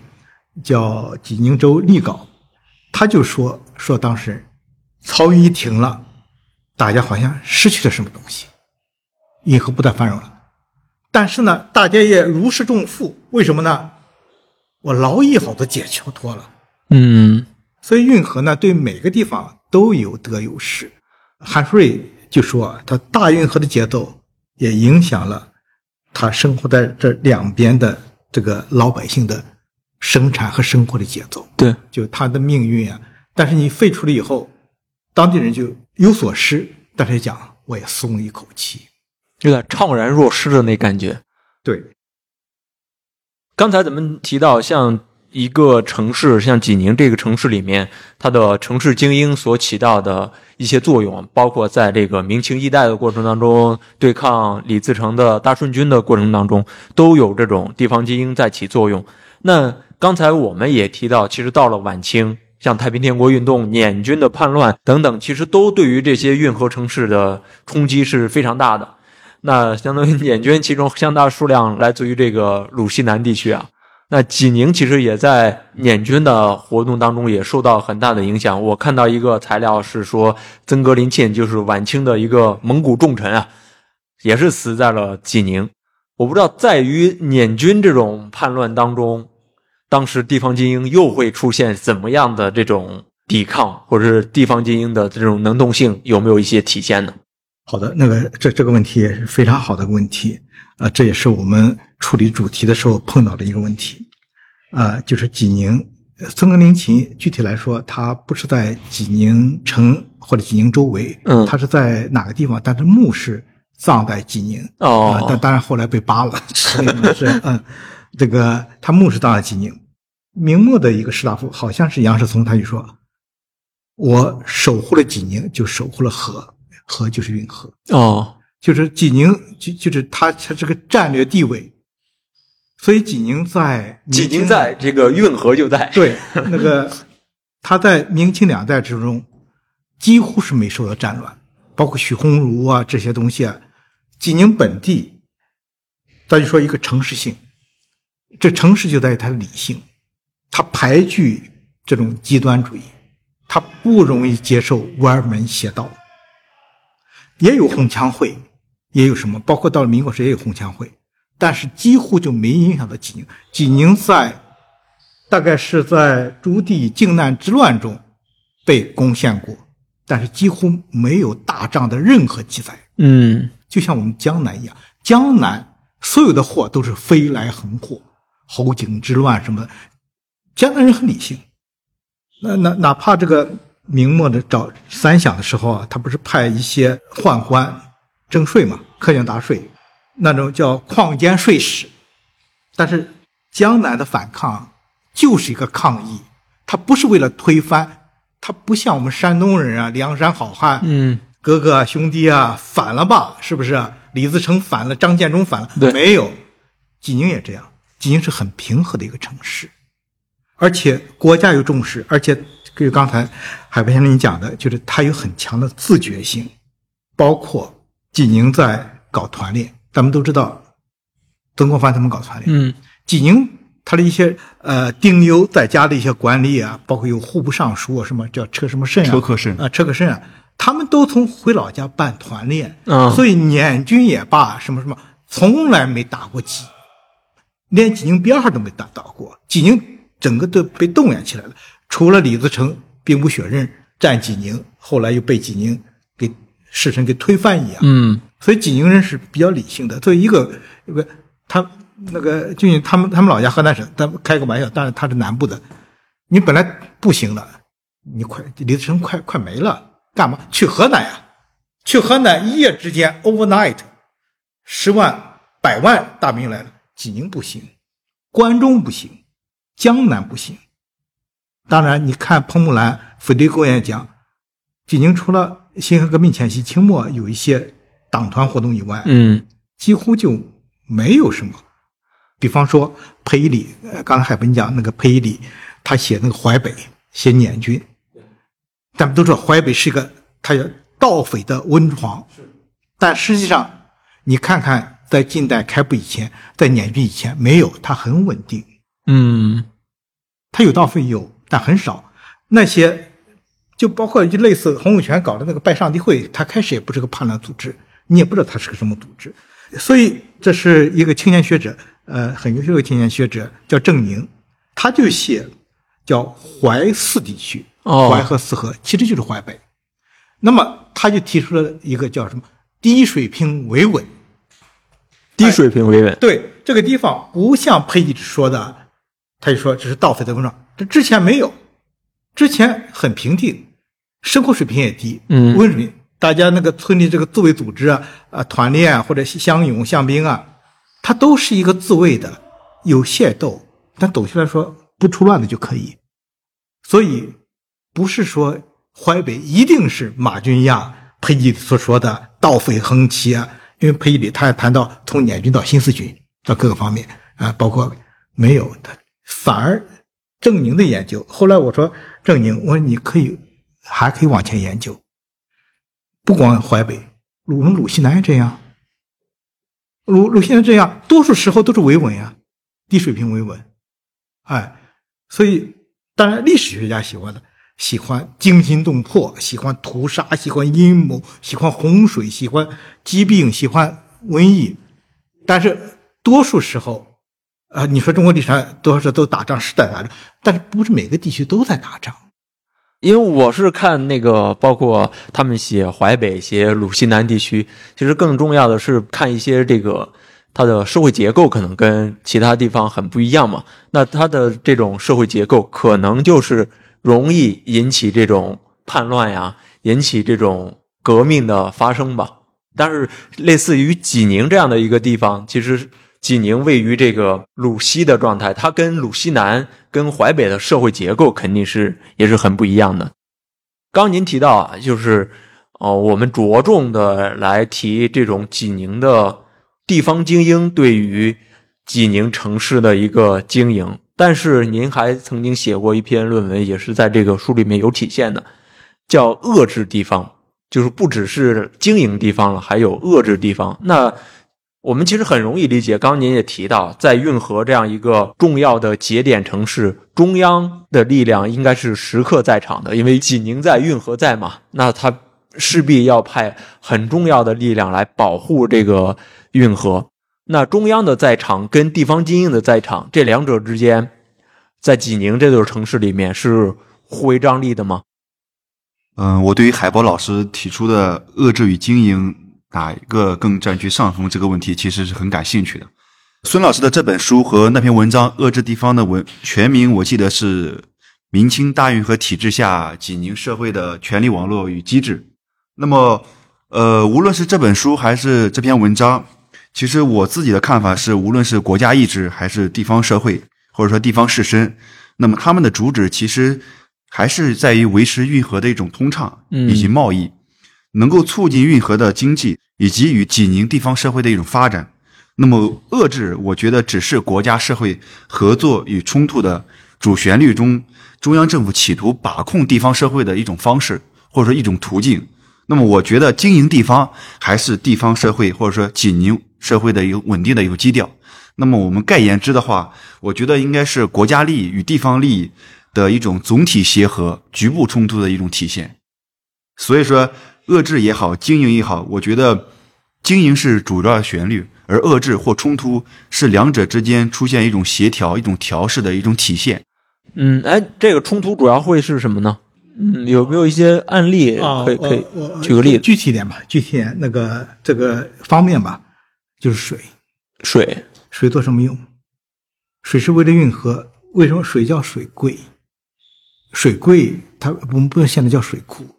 叫《济宁州立稿》，他就说说当时漕运一停了，大家好像失去了什么东西，运河不再繁荣了。但是呢，大家也如释重负，为什么呢？我劳逸好多解脱了。嗯所以运河呢，对每个地方都有得有失。韩福瑞就说，他大运河的节奏也影响了他生活在这两边的这个老百姓的生产和生活的节奏，对，就他的命运啊。但是你废除了以后，当地人就有所失，但是讲我也松了一口气。有点怅然若失的那感觉。对，刚才咱们提到，像一个城市，像济宁这个城市里面，它的城市精英所起到的一些作用，包括在这个明清一代的过程当中，对抗李自成的大顺军的过程当中，都有这种地方精英在起作用。那刚才我们也提到，其实到了晚清，像太平天国运动、捻军的叛乱等等，其实都对于这些运河城市的冲击是非常大的。那相当于捻军，其中相当数量来自于这个鲁西南地区啊。那济宁其实也在捻军的活动当中也受到很大的影响。我看到一个材料是说，曾格林沁就是晚清的一个蒙古重臣啊，也是死在了济宁。我不知道，在于捻军这种叛乱当中，当时地方精英又会出现怎么样的这种抵抗，或者是地方精英的这种能动性有没有一些体现呢？好的，那个这这个问题也是非常好的问题，啊，这也是我们处理主题的时候碰到的一个问题，啊，就是济宁孙根灵琴，具体来说，他不是在济宁城或者济宁周围，嗯他是在哪个地方？但是墓是葬在济宁，哦啊但当然后来被扒了，所以呢是嗯，这个他墓是葬在济宁。明末的一个士大夫，好像是杨世聪，他就说：“我守护了济宁，就守护了河，河就是运河。”哦，就是济宁，就就是它它这个战略地位，所以济宁在济宁在这个运河就在，对那个他在明清两代之中几乎是没受到战乱，包括许鸿儒啊这些东西啊，济宁本地，咱就说一个城市性，这城市就在于它的理性，它排拒这种极端主义，它不容易接受歪门邪道。也有红枪会，也有什么，包括到了民国时也有红枪会，但是几乎就没影响到济宁。济宁在大概是在朱棣靖难之乱中被攻陷过，但是几乎没有打仗的任何记载。嗯就像我们江南一样，江南所有的祸都是飞来横祸，侯景之乱什么的，江南人很理性。那那哪怕这个明末的找三饷的时候啊，他不是派一些宦官征税嘛，苛捐杂税，那种叫矿监税使。但是江南的反抗就是一个抗议，他不是为了推翻，他不像我们山东人啊，梁山好汉，嗯哥哥啊兄弟啊，反了吧？是不是？李自成反了，张建忠反了，没有。济宁也这样，济宁是很平和的一个城市，而且国家又重视，而且就刚才海波先生你讲的，就是他有很强的自觉性，包括济宁在搞团练，咱们都知道，曾国藩他们搞团练，嗯。济宁他的一些呃丁忧在家的一些管理啊，包括有户部尚书啊，什么叫车什么慎啊，车克慎啊，车克慎啊，他们都从回老家办团练，嗯所以捻军也罢，什么什么，从来没打过济，连济宁边上都没打到过，济宁整个都被动员起来了，除了李自成兵不血刃占济宁，后来又被济宁给士绅给推翻一样，嗯所以济宁人是比较理性的。作为一个一个他那个就他们他们老家河南省，咱们开个玩笑，当然他是南部的，你本来不行了，你快李自成快快没了，干嘛去河南呀？去河南一夜之间 overnight，十万百万大兵来了，济宁不行，关中不行，江南不行。当然，你看彭木兰、斐迪公演讲，济宁除了辛亥革命前夕清末有一些党团活动以外，嗯几乎就没有什么。比方说裴一礼，呃，刚才海鹏讲那个裴一礼，他写那个淮北，写捻军，咱们都知道淮北是一个他叫盗匪的温床，但实际上你看看，在近代开埠以前，在捻军以前没有，它很稳定。嗯它有盗匪有，但很少。那些就包括就类似洪永泉搞的那个拜上帝会，他开始也不是个叛乱组织，你也不知道他是个什么组织。所以这是一个青年学者，呃，很优秀的青年学者叫郑宁，他就写叫淮泗地区，哦淮河四河其实就是淮北。那么他就提出了一个叫什么低水平维稳，低水平维稳，对这个地方不像裴一直说的，他就说这是盗匪的温床，这之前没有，之前很平定，生活水平也低，嗯。温水平，大家那个村里这个自卫组织啊，啊团练啊或者乡勇乡兵啊，它都是一个自卫的，有械斗，但总体来说不出乱子就可以，所以不是说淮北一定是马军亚裴一所说的盗匪横起啊，因为裴一里他也谈到从捻军到新四军到各个方面啊，包括没有他，反而郑宁的研究，后来我说郑宁，我说你可以还可以往前研究，不光淮北，鲁我们鲁西南也这样，鲁鲁西南这样，多数时候都是维稳呀，低水平维稳，哎，所以当然历史学家喜欢的。喜欢惊心动魄，喜欢屠杀，喜欢阴谋，喜欢洪水，喜欢疾病，喜欢瘟疫，但是多数时候，啊，你说中国历史上多少都打仗是在打仗，但是不是每个地区都在打仗。因为我是看那个，包括他们写淮北、写鲁西南地区，其实更重要的是看一些这个它的社会结构可能跟其他地方很不一样嘛。那它的这种社会结构可能就是容易引起这种叛乱呀，引起这种革命的发生吧。但是类似于济宁这样的一个地方，其实济宁位于这个鲁西的状态，它跟鲁西南、跟淮北的社会结构肯定是也是很不一样的。刚您提到啊，就是哦，我们着重的来提这种济宁的地方精英对于济宁城市的一个经营，但是您还曾经写过一篇论文，也是在这个书里面有体现的，叫遏制地方，就是不只是经营地方了，还有遏制地方。那我们其实很容易理解，刚您也提到，在运河这样一个重要的节点城市，中央的力量应该是时刻在场的，因为济宁在，运河在嘛，那他势必要派很重要的力量来保护这个运河。那中央的在场跟地方精英的在场，这两者之间，在济宁这座城市里面是互为张力的吗？嗯，我对于海波老师提出的遏制与经营。哪一个更占据上风？这个问题其实是很感兴趣的。孙老师的这本书和那篇文章《遏制地方》的文全名，我记得是《明清大运河体制下济宁社会的权力网络与机制》。那么，呃，无论是这本书还是这篇文章，其实我自己的看法是，无论是国家意志还是地方社会，或者说地方士绅，那么他们的主旨其实还是在于维持运河的一种通畅以及贸易，能够促进运河的经济。以及与济宁地方社会的一种发展，那么遏制，我觉得只是国家社会合作与冲突的主旋律中，中央政府企图把控地方社会的一种方式，或者说一种途径。那么，我觉得经营地方还是地方社会或者说济宁社会的一个稳定的一个基调。那么，我们概言之的话，我觉得应该是国家利益与地方利益的一种总体协和、局部冲突的一种体现。所以说。遏制也好，经营也好，我觉得经营是主要旋律，而遏制或冲突是两者之间出现一种协调、一种调试的一种体现。嗯，哎，这个冲突主要会是什么呢？嗯，有没有一些案例可以可以举个例子？具体点吧，具体点那个这个方面吧，就是水，水，水做什么用？水是为了运河。为什么水叫水柜？水柜它我们不用现在叫水库。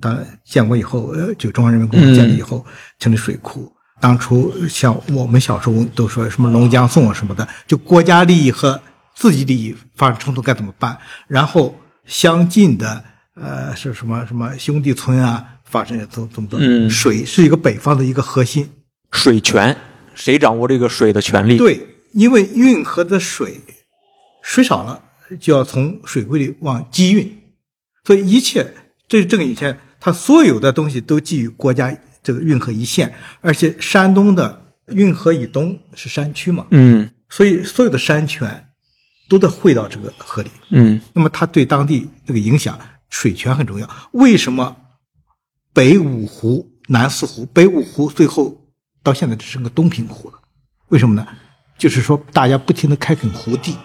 当建国以后，呃，就中华人民共和国建立以后，成立水库。当初像我们小时候都说什么龙江颂啊什么的，就国家利益和自己利益发生冲突该怎么办？然后相近的，呃，是什么什么兄弟村啊，发生怎怎么怎么？水是一个北方的一个核心，水权谁掌握这个水的权利？对，因为运河的水水少了，就要从水柜里往机运，所以一切。这是这个以前，它所有的东西都基于国家这个运河一线，而且山东的运河以东是山区嘛，嗯，所以所有的山泉都得汇到这个河里，嗯，那么它对当地这个影响，水权很重要。为什么北五湖、南四湖？北五湖最后到现在只剩个东平湖了，为什么呢？就是说大家不停的开垦湖地，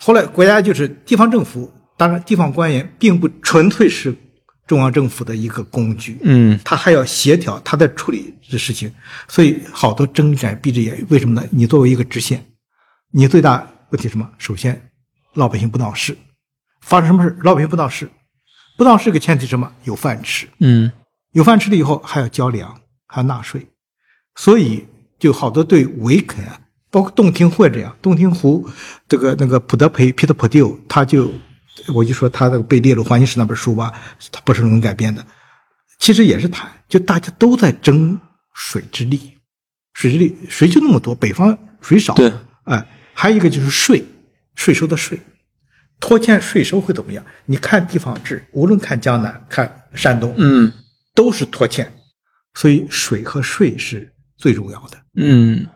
后来国家就是地方政府，当然地方官员并不纯粹是。中央政府的一个工具，嗯，他还要协调，他在处理这事情，所以好多睁一只眼闭一只眼。为什么呢？你作为一个知县，你最大问题什么？首先，老百姓不闹事，发生什么事？老百姓不闹事，不闹事个前提什么？有饭吃，嗯，有饭吃了以后还要交粮，还要纳税，所以就好多对维肯啊，包括洞庭湖这样，洞庭湖这个那个普德培皮特普蒂他就。我就说他的被列入环境史那本书吧，他不是能改编的，其实也是谈，就大家都在争水之力，水之力，水就那么多，北方水少，对，哎，还有一个就是税，税收的税，拖欠税收会怎么样？你看地方志，无论看江南，看山东，嗯，都是拖欠，所以水和税是最重要的，嗯。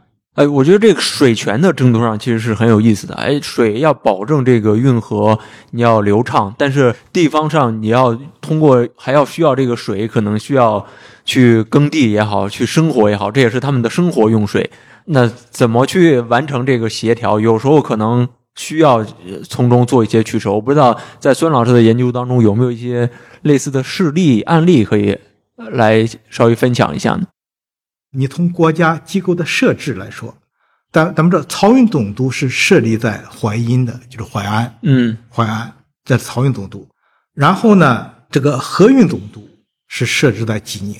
哎，我觉得这个水权的争夺上其实是很有意思的。哎，水要保证这个运河你要流畅，但是地方上你要通过还要需要这个水，可能需要去耕地也好，去生活也好，这也是他们的生活用水。那怎么去完成这个协调？有时候可能需要从中做一些取舍。我不知道在孙老师的研究当中有没有一些类似的事例案例可以来稍微分享一下呢？你从国家机构的设置来说，咱咱们知道漕运总督是设立在淮阴的，就是淮安，嗯淮安在漕运总督。然后呢，这个河运总督是设置在济宁，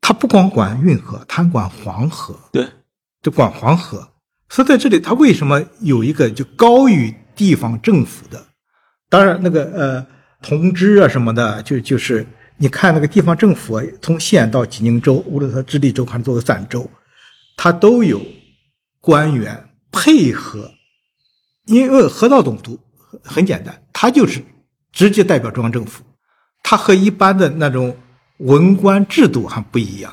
他不光管运河，他管黄河，对，就管黄河。所以在这里，他为什么有一个就高于地方政府的？当然，那个呃同知啊什么的，就就是你看那个地方政府啊，从县到济宁州，无论它直隶州还是做个散州，它都有官员配合，因为河道总督很简单，他就是直接代表中央政府，他和一般的那种文官制度还不一样，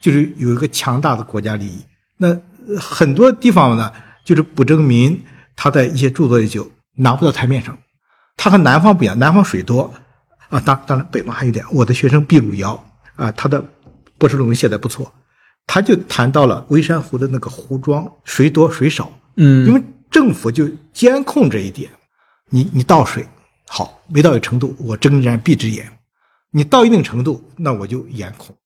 就是有一个强大的国家利益。那很多地方呢，就是不征民他在一些著作里就拿不到台面上。他和南方不一样，南方水多啊，当当然北方还有一点。我的学生毕鲁尧啊，他的博士论文写的不错，他就谈到了微山湖的那个湖庄水多水少，嗯，因为政府就监控这一点，你你倒水好，没到一程度，我睁一只眼闭一只眼，你到一定程度，那我就严控。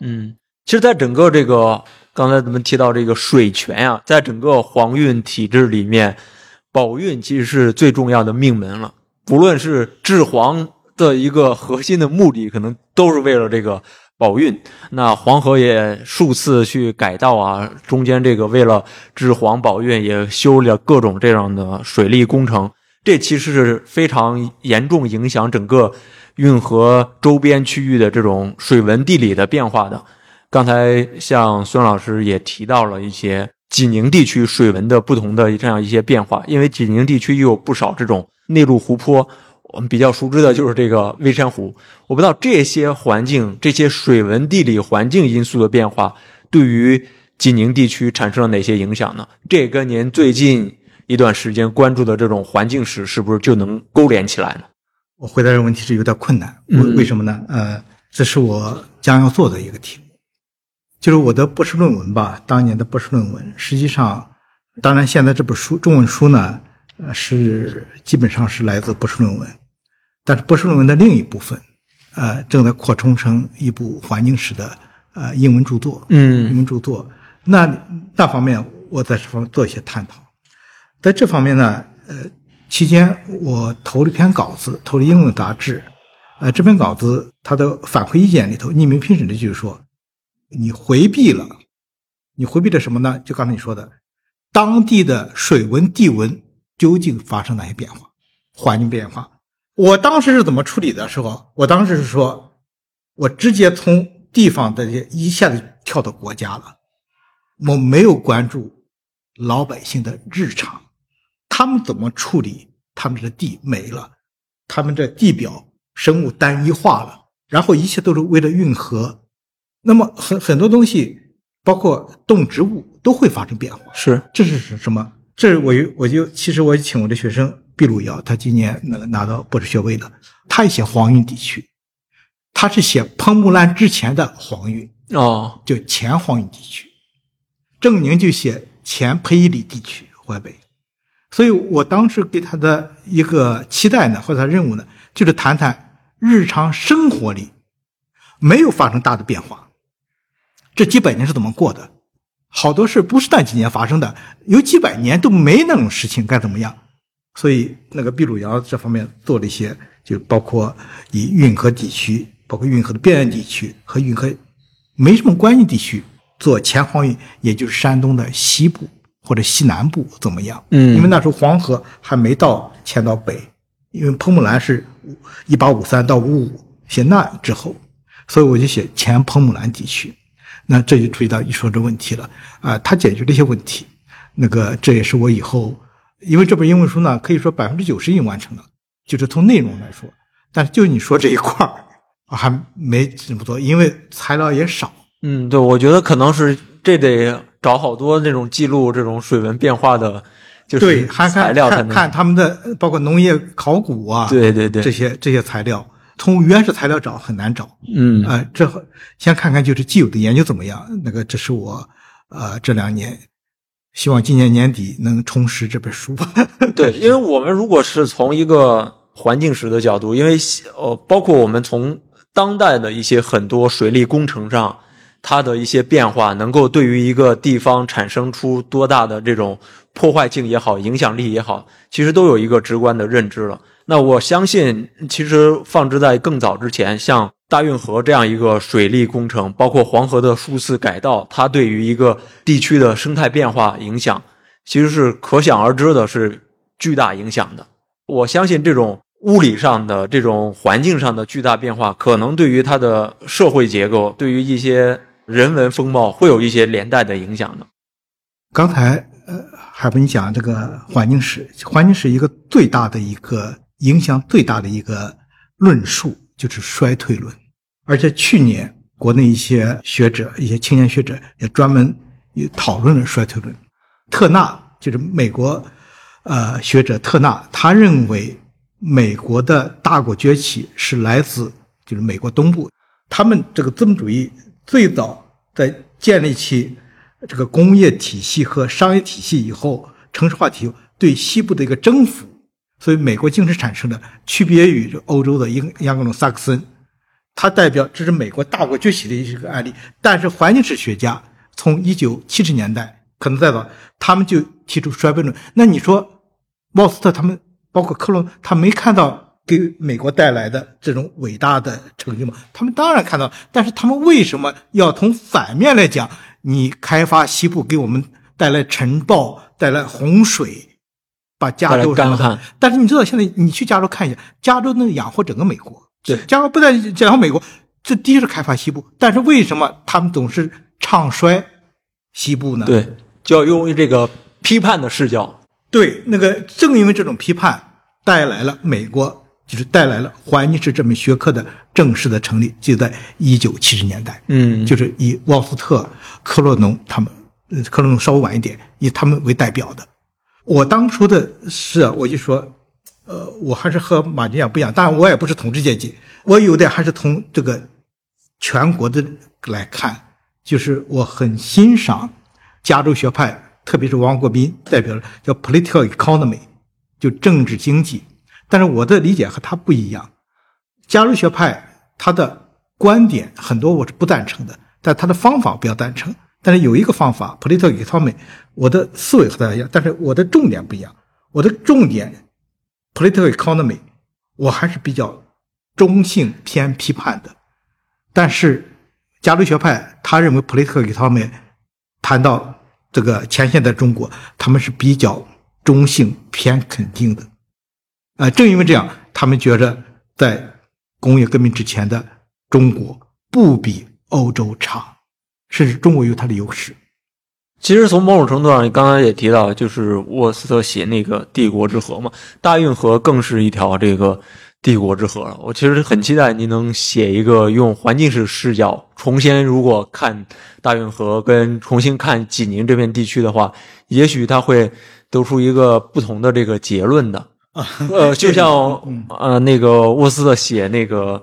嗯，其实，在整个这个刚才咱们提到这个水权啊，在整个皇运体制里面，保运其实是最重要的命门了。不论是治皇的一个核心的目的，可能都是为了这个保运。那黄河也数次去改道啊，中间这个为了治黄保运，也修了各种这样的水利工程。这其实是非常严重影响整个运河周边区域的这种水文地理的变化的。刚才像孙老师也提到了一些济宁地区水文的不同的这样一些变化，因为济宁地区又有不少这种内陆湖泊，我们比较熟知的就是这个微山湖。我不知道这些环境、这些水文地理环境因素的变化，对于济宁地区产生了哪些影响呢？这跟您最近一段时间关注的这种环境史是不是就能勾连起来呢？我回答这个问题是有点困难，为嗯为什么呢？呃，这是我将要做的一个题目，就是我的博士论文吧。当年的博士论文，实际上，当然现在这本书中文书呢，呃，是基本上是来自博士论文，但是博士论文的另一部分，呃，正在扩充成一部环境史的呃英文著作。嗯英文著作，那那方面我在这方面做一些探讨。在这方面呢，呃，期间我投了一篇稿子，投了英文杂志，呃，这篇稿子它的反馈意见里头，匿名评审的就是说，你回避了，你回避了什么呢？就刚才你说的，当地的水文、地文究竟发生哪些变化，环境变化。我当时是怎么处理的时候，我当时是说，我直接从地方的这一下子跳到国家了，我没有关注老百姓的日常，他们怎么处理他们的地没了，他们这地表生物单一化了，然后一切都是为了运河，那么很很多东西，包括动植物都会发生变化。是这是什么？这是我有我就其实我请我的学生毕鲁瑶，他今年那个拿到博士学位了，他也写黄运地区，他是写彭木兰之前的黄运，哦，就前黄运地区，郑宁就写前裴伊里地区淮北，所以我当时给他的一个期待呢，或者他任务呢，就是谈谈日常生活里没有发生大的变化，这几百年是怎么过的？好多事不是那几年发生的，有几百年都没那种事情，该怎么样？所以那个秘鲁尧这方面做了一些，就包括以运河地区，包括运河的边缘地区和运河没什么关系地区做前黄运，也就是山东的西部或者西南部怎么样？嗯因为那时候黄河还没到迁到北，因为彭木兰是一八五三到五五写那之后，所以我就写前彭木兰地区。那这就注意到一说这问题了啊，他解决这些问题，那个这也是我以后，因为这本英文书呢，可以说百分之九十已经完成了，就是从内容来说，但是就你说这一块儿，我还没怎么做，因为材料也少。嗯，对，我觉得可能是这得找好多那种记录这种水文变化的，就是对，还看材料才能看看他们的包括农业考古啊，对对对这些这些材料，从原始材料找很难找。嗯呃，这先看看就是既有的研究怎么样。那个，这是我呃这两年希望今年年底能充实这本书。对，因为我们如果是从一个环境史的角度，因为呃，包括我们从当代的一些很多水利工程上，它的一些变化，能够对于一个地方产生出多大的这种破坏性也好，影响力也好，其实都有一个直观的认知了。那我相信，其实放置在更早之前，像大运河这样一个水利工程，包括黄河的数次改道，它对于一个地区的生态变化影响，其实是可想而知的，是巨大影响的。我相信这种物理上的、这种环境上的巨大变化，可能对于它的社会结构、对于一些人文风貌，会有一些连带的影响的。刚才呃，海波你讲这个环境史，环境史一个最大的一个影响最大的一个论述就是衰退论，而且去年国内一些学者、一些青年学者也专门也讨论了衰退论。特纳就是美国呃学者特纳，他认为美国的大国崛起是来自就是美国东部，他们这个资本主义最早在建立起这个工业体系和商业体系以后，城市化体对西部的一个征服，所以美国精神产生的区别于欧洲的英盎格鲁撒克森，它代表这是美国大国崛起的一个案例。但是环境史学家从一九七十年代可能再早，他们就提出衰败论。那你说莫斯特他们包括克隆，他没看到给美国带来的这种伟大的成就吗？他们当然看到，但是他们为什么要从反面来讲？你开发西部给我们带来尘暴，带来洪水，把加州干旱。但是你知道，现在你去加州看一下，加州能养活整个美国。对，加州不但养活美国，这第一是开发西部，但是为什么他们总是唱衰西部呢？对，就要用这个批判的视角。对，那个正因为这种批判，带来了美国，就是带来了环境史这门学科的正式的成立，就在一九七十年代。嗯，就是以沃斯特、克洛农他们，呃，科洛农稍微晚一点，以他们为代表的。我当初的是，我就说，呃，我还是和马金亚不一样，当然我也不是统治阶级，我有点还是从这个全国的来看，就是我很欣赏加州学派，特别是王国斌代表的叫 political economy，就政治经济。但是我的理解和他不一样，加州学派他的观点很多我是不赞成的，但他的方法比较赞成。但是有一个方法 political economy，我的思维和他一样，但是我的重点不一样。我的重点 political economy，我还是比较中性偏批判的。但是加州学派他认为 political economy 谈到这个前现代中国，他们是比较中性偏肯定的。啊，正因为这样，他们觉着在工业革命之前的中国不比欧洲差，甚至中国有它的优势。其实从某种程度上，你刚才也提到，就是沃斯特写那个帝国之河嘛，大运河更是一条这个帝国之河了。我其实很期待您能写一个用环境史视角重新，如果看大运河跟重新看济宁这片地区的话，也许他会得出一个不同的这个结论的。呃，就像呃那个沃斯特写那个。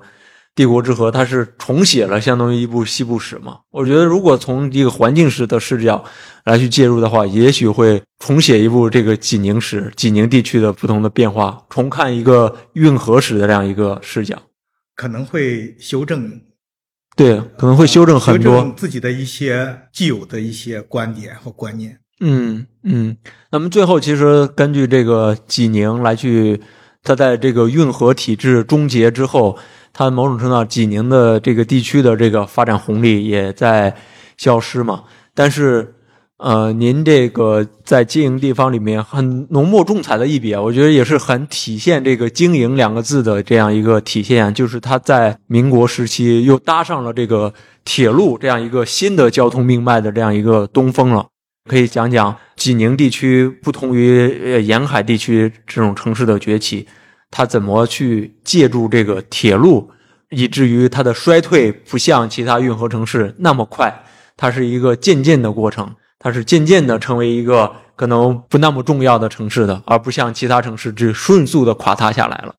帝国之河，它是重写了相当于一部西部史嘛？我觉得如果从一个环境史的视角来去介入的话，也许会重写一部这个济宁史、济宁地区的不同的变化，重看一个运河史的这样一个视角，可能会修正，对，可能会修正很多自己的一些既有的一些观点和观念。嗯嗯。那么最后，其实根据这个济宁来去，它在这个运河体制终结之后。它某种程度上，济宁的这个地区的这个发展红利也在消失嘛。但是，呃，您这个在经营地方里面很浓墨重彩的一笔啊，我觉得也是很体现这个“经营”两个字的这样一个体现。就是它在民国时期又搭上了这个铁路这样一个新的交通命脉的这样一个东风了。可以讲讲济宁地区不同于呃沿海地区这种城市的崛起。它怎么去借助这个铁路，以至于它的衰退不像其他运河城市那么快？它是一个渐进的过程。它是渐渐的成为一个可能不那么重要的城市的，而不像其他城市只迅速的垮塌下来了。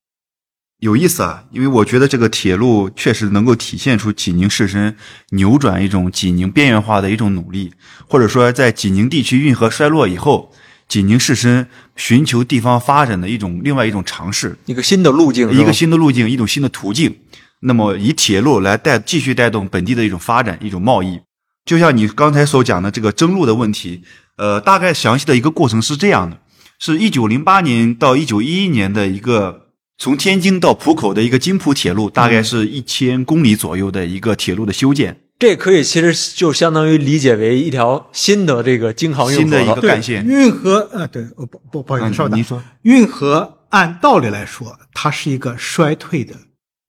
有意思啊，因为我觉得这个铁路确实能够体现出济宁士绅扭转一种济宁边缘化的一种努力，或者说在济宁地区运河衰落以后，济宁士绅寻求地方发展的一种另外一种尝试，一个新的路径，一个新的路径，一种新的途径。那么以铁路来带继续带动本地的一种发展，一种贸易。就像你刚才所讲的这个征路的问题，呃，大概详细的一个过程是这样的：是一九零八年到一九一一年的一个。从天津到浦口的一个津浦铁路，大概是一千公里左右的一个铁路的修建。这可以其实就相当于理解为一条新的这个京杭运河新的一个干线。运河，呃，对，不不不好意思，稍等。您说，运河按道理来说，它是一个衰退的，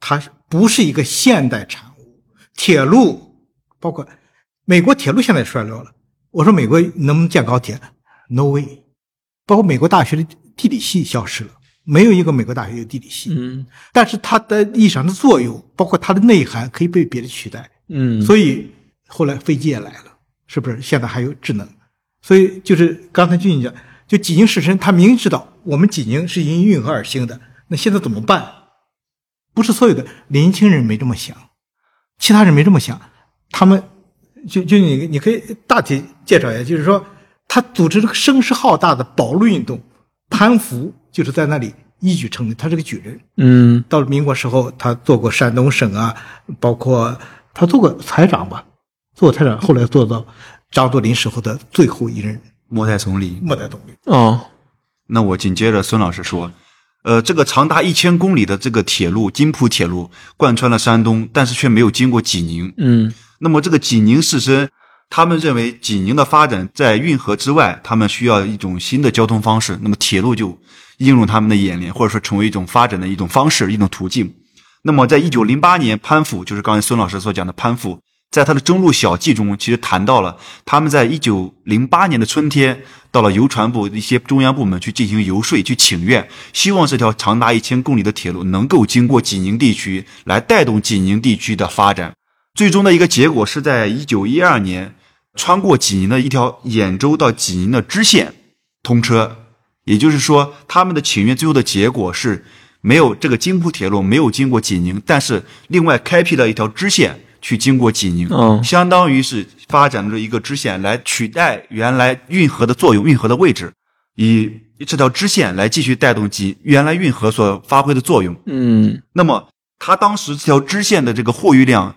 它不是一个现代产物。铁路包括美国铁路现在衰落了。我说美国能不能建高铁？No way。包括美国大学的地理系消失了。没有一个美国大学有地理系，嗯，但是它的意义上的作用，包括它的内涵，可以被别的取代，嗯，所以后来飞机也来了，是不是？现在还有智能，所以就是刚才俊讲，就济宁市绅他明知道我们济宁是因运河而兴的，那现在怎么办？不是所有的年轻人没这么想，其他人没这么想，他们就就你你可以大体介绍一下，就是说他组织这个声势浩大的保路运动，潘福。就是在那里一举成名，他是个举人。嗯，到了民国时候，他做过山东省啊，包括他做过财长吧，做过财长，后来做到张作霖时候的最后一任末代总理。末代总理。哦，那我紧接着孙老师说，呃，这个长达一千公里的这个铁路津浦铁路贯穿了山东，但是却没有经过济宁。嗯，那么这个济宁士绅。他们认为济宁的发展在运河之外，他们需要一种新的交通方式。那么铁路就映入他们的眼帘，或者说成为一种发展的一种方式、一种途径。那么，在一九零八年，潘复就是刚才孙老师所讲的潘复，在他的《征路小记》中，其实谈到了他们在一九零八年的春天，到了邮传部一些中央部门去进行游说、去请愿，希望这条长达一千公里的铁路能够经过济宁地区，来带动济宁地区的发展。最终的一个结果是在一九一二年。穿过济宁的一条兖州到济宁的支线通车，也就是说，他们的请愿最后的结果是没有这个京沪铁路没有经过济宁，但是另外开辟了一条支线去经过济宁，嗯，相当于是发展了一个支线来取代原来运河的作用，运河的位置，以这条支线来继续带动济原来运河所发挥的作用，嗯，那么他当时这条支线的这个货运量。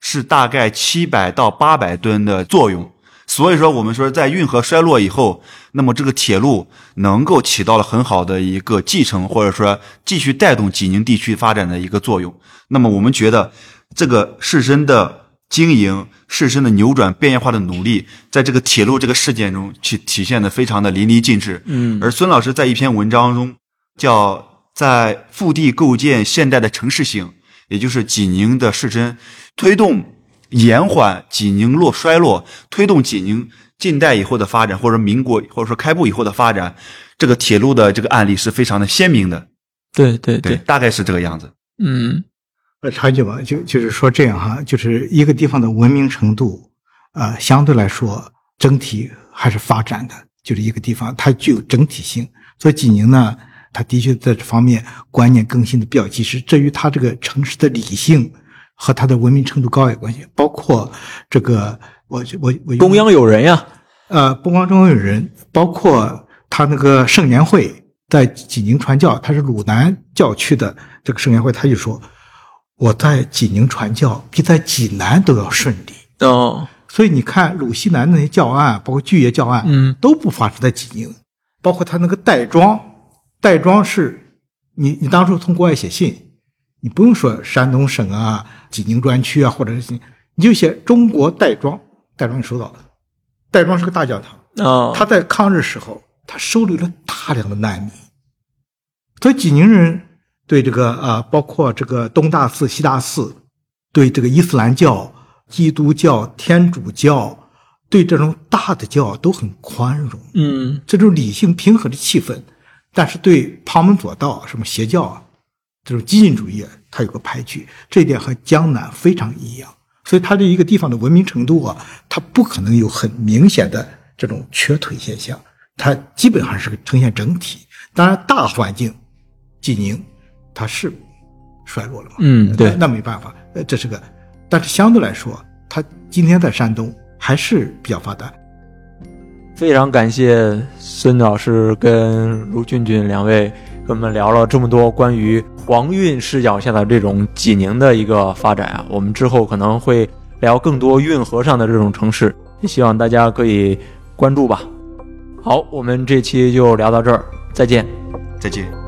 是大概七百到八百吨的作用，所以说我们说在运河衰落以后，那么这个铁路能够起到了很好的一个继承，或者说继续带动济宁地区发展的一个作用。那么我们觉得这个士绅的经营、士绅的扭转、变异化的努力，在这个铁路这个事件中去体现的非常的淋漓尽致。嗯，而孙老师在一篇文章中叫在腹地构建现代的城市性，也就是济宁的士绅。推动延缓济宁落衰落，推动济宁近代以后的发展，或者民国或者说开埠以后的发展，这个铁路的这个案例是非常的鲜明的。对对对，大概是这个样子。嗯，呃，插一句吧，就就是说这样哈，就是一个地方的文明程度，呃，相对来说整体还是发展的，就是一个地方它具有整体性。所以济宁呢，它的确在这方面观念更新的比较及时。至于它这个城市的理性。和他的文明程度高有关系，包括这个，我我我中央有人呀，呃，不光中央有人，包括他那个圣年会在济宁传教，他是鲁南教区的这个圣年会，他就说我在济宁传教比在济南都要顺利哦，所以你看鲁西南那些教案，包括巨业教案，嗯，都不发生在济宁，包括他那个戴庄，戴庄是你你当初从国外写信。你不用说山东省啊、济宁专区啊，或者是你就写中国戴庄，戴庄你收到了。戴庄是个大教堂啊，他在抗日时候，他收留了大量的难民。所以济宁人对这个啊，包括这个东大寺、西大寺，对这个伊斯兰教、基督教、天主教，对这种大的教都很宽容。嗯，这种理性平和的气氛，但是对旁门左道、什么邪教啊。这种激进主义，它有个排拒，这一点和江南非常一样。所以，它这一个地方的文明程度啊，它不可能有很明显的这种瘸腿现象，它基本上是呈现整体。当然，大环境济宁它是衰落了嘛，嗯对那那没办法，呃，这是个，但是相对来说，它今天在山东还是比较发达。非常感谢孙老师跟卢俊俊两位跟我们聊了这么多关于黄运视角下的这种济宁的一个发展啊，我们之后可能会聊更多运河上的这种城市，希望大家可以关注吧。好，我们这期就聊到这儿，再见。再见。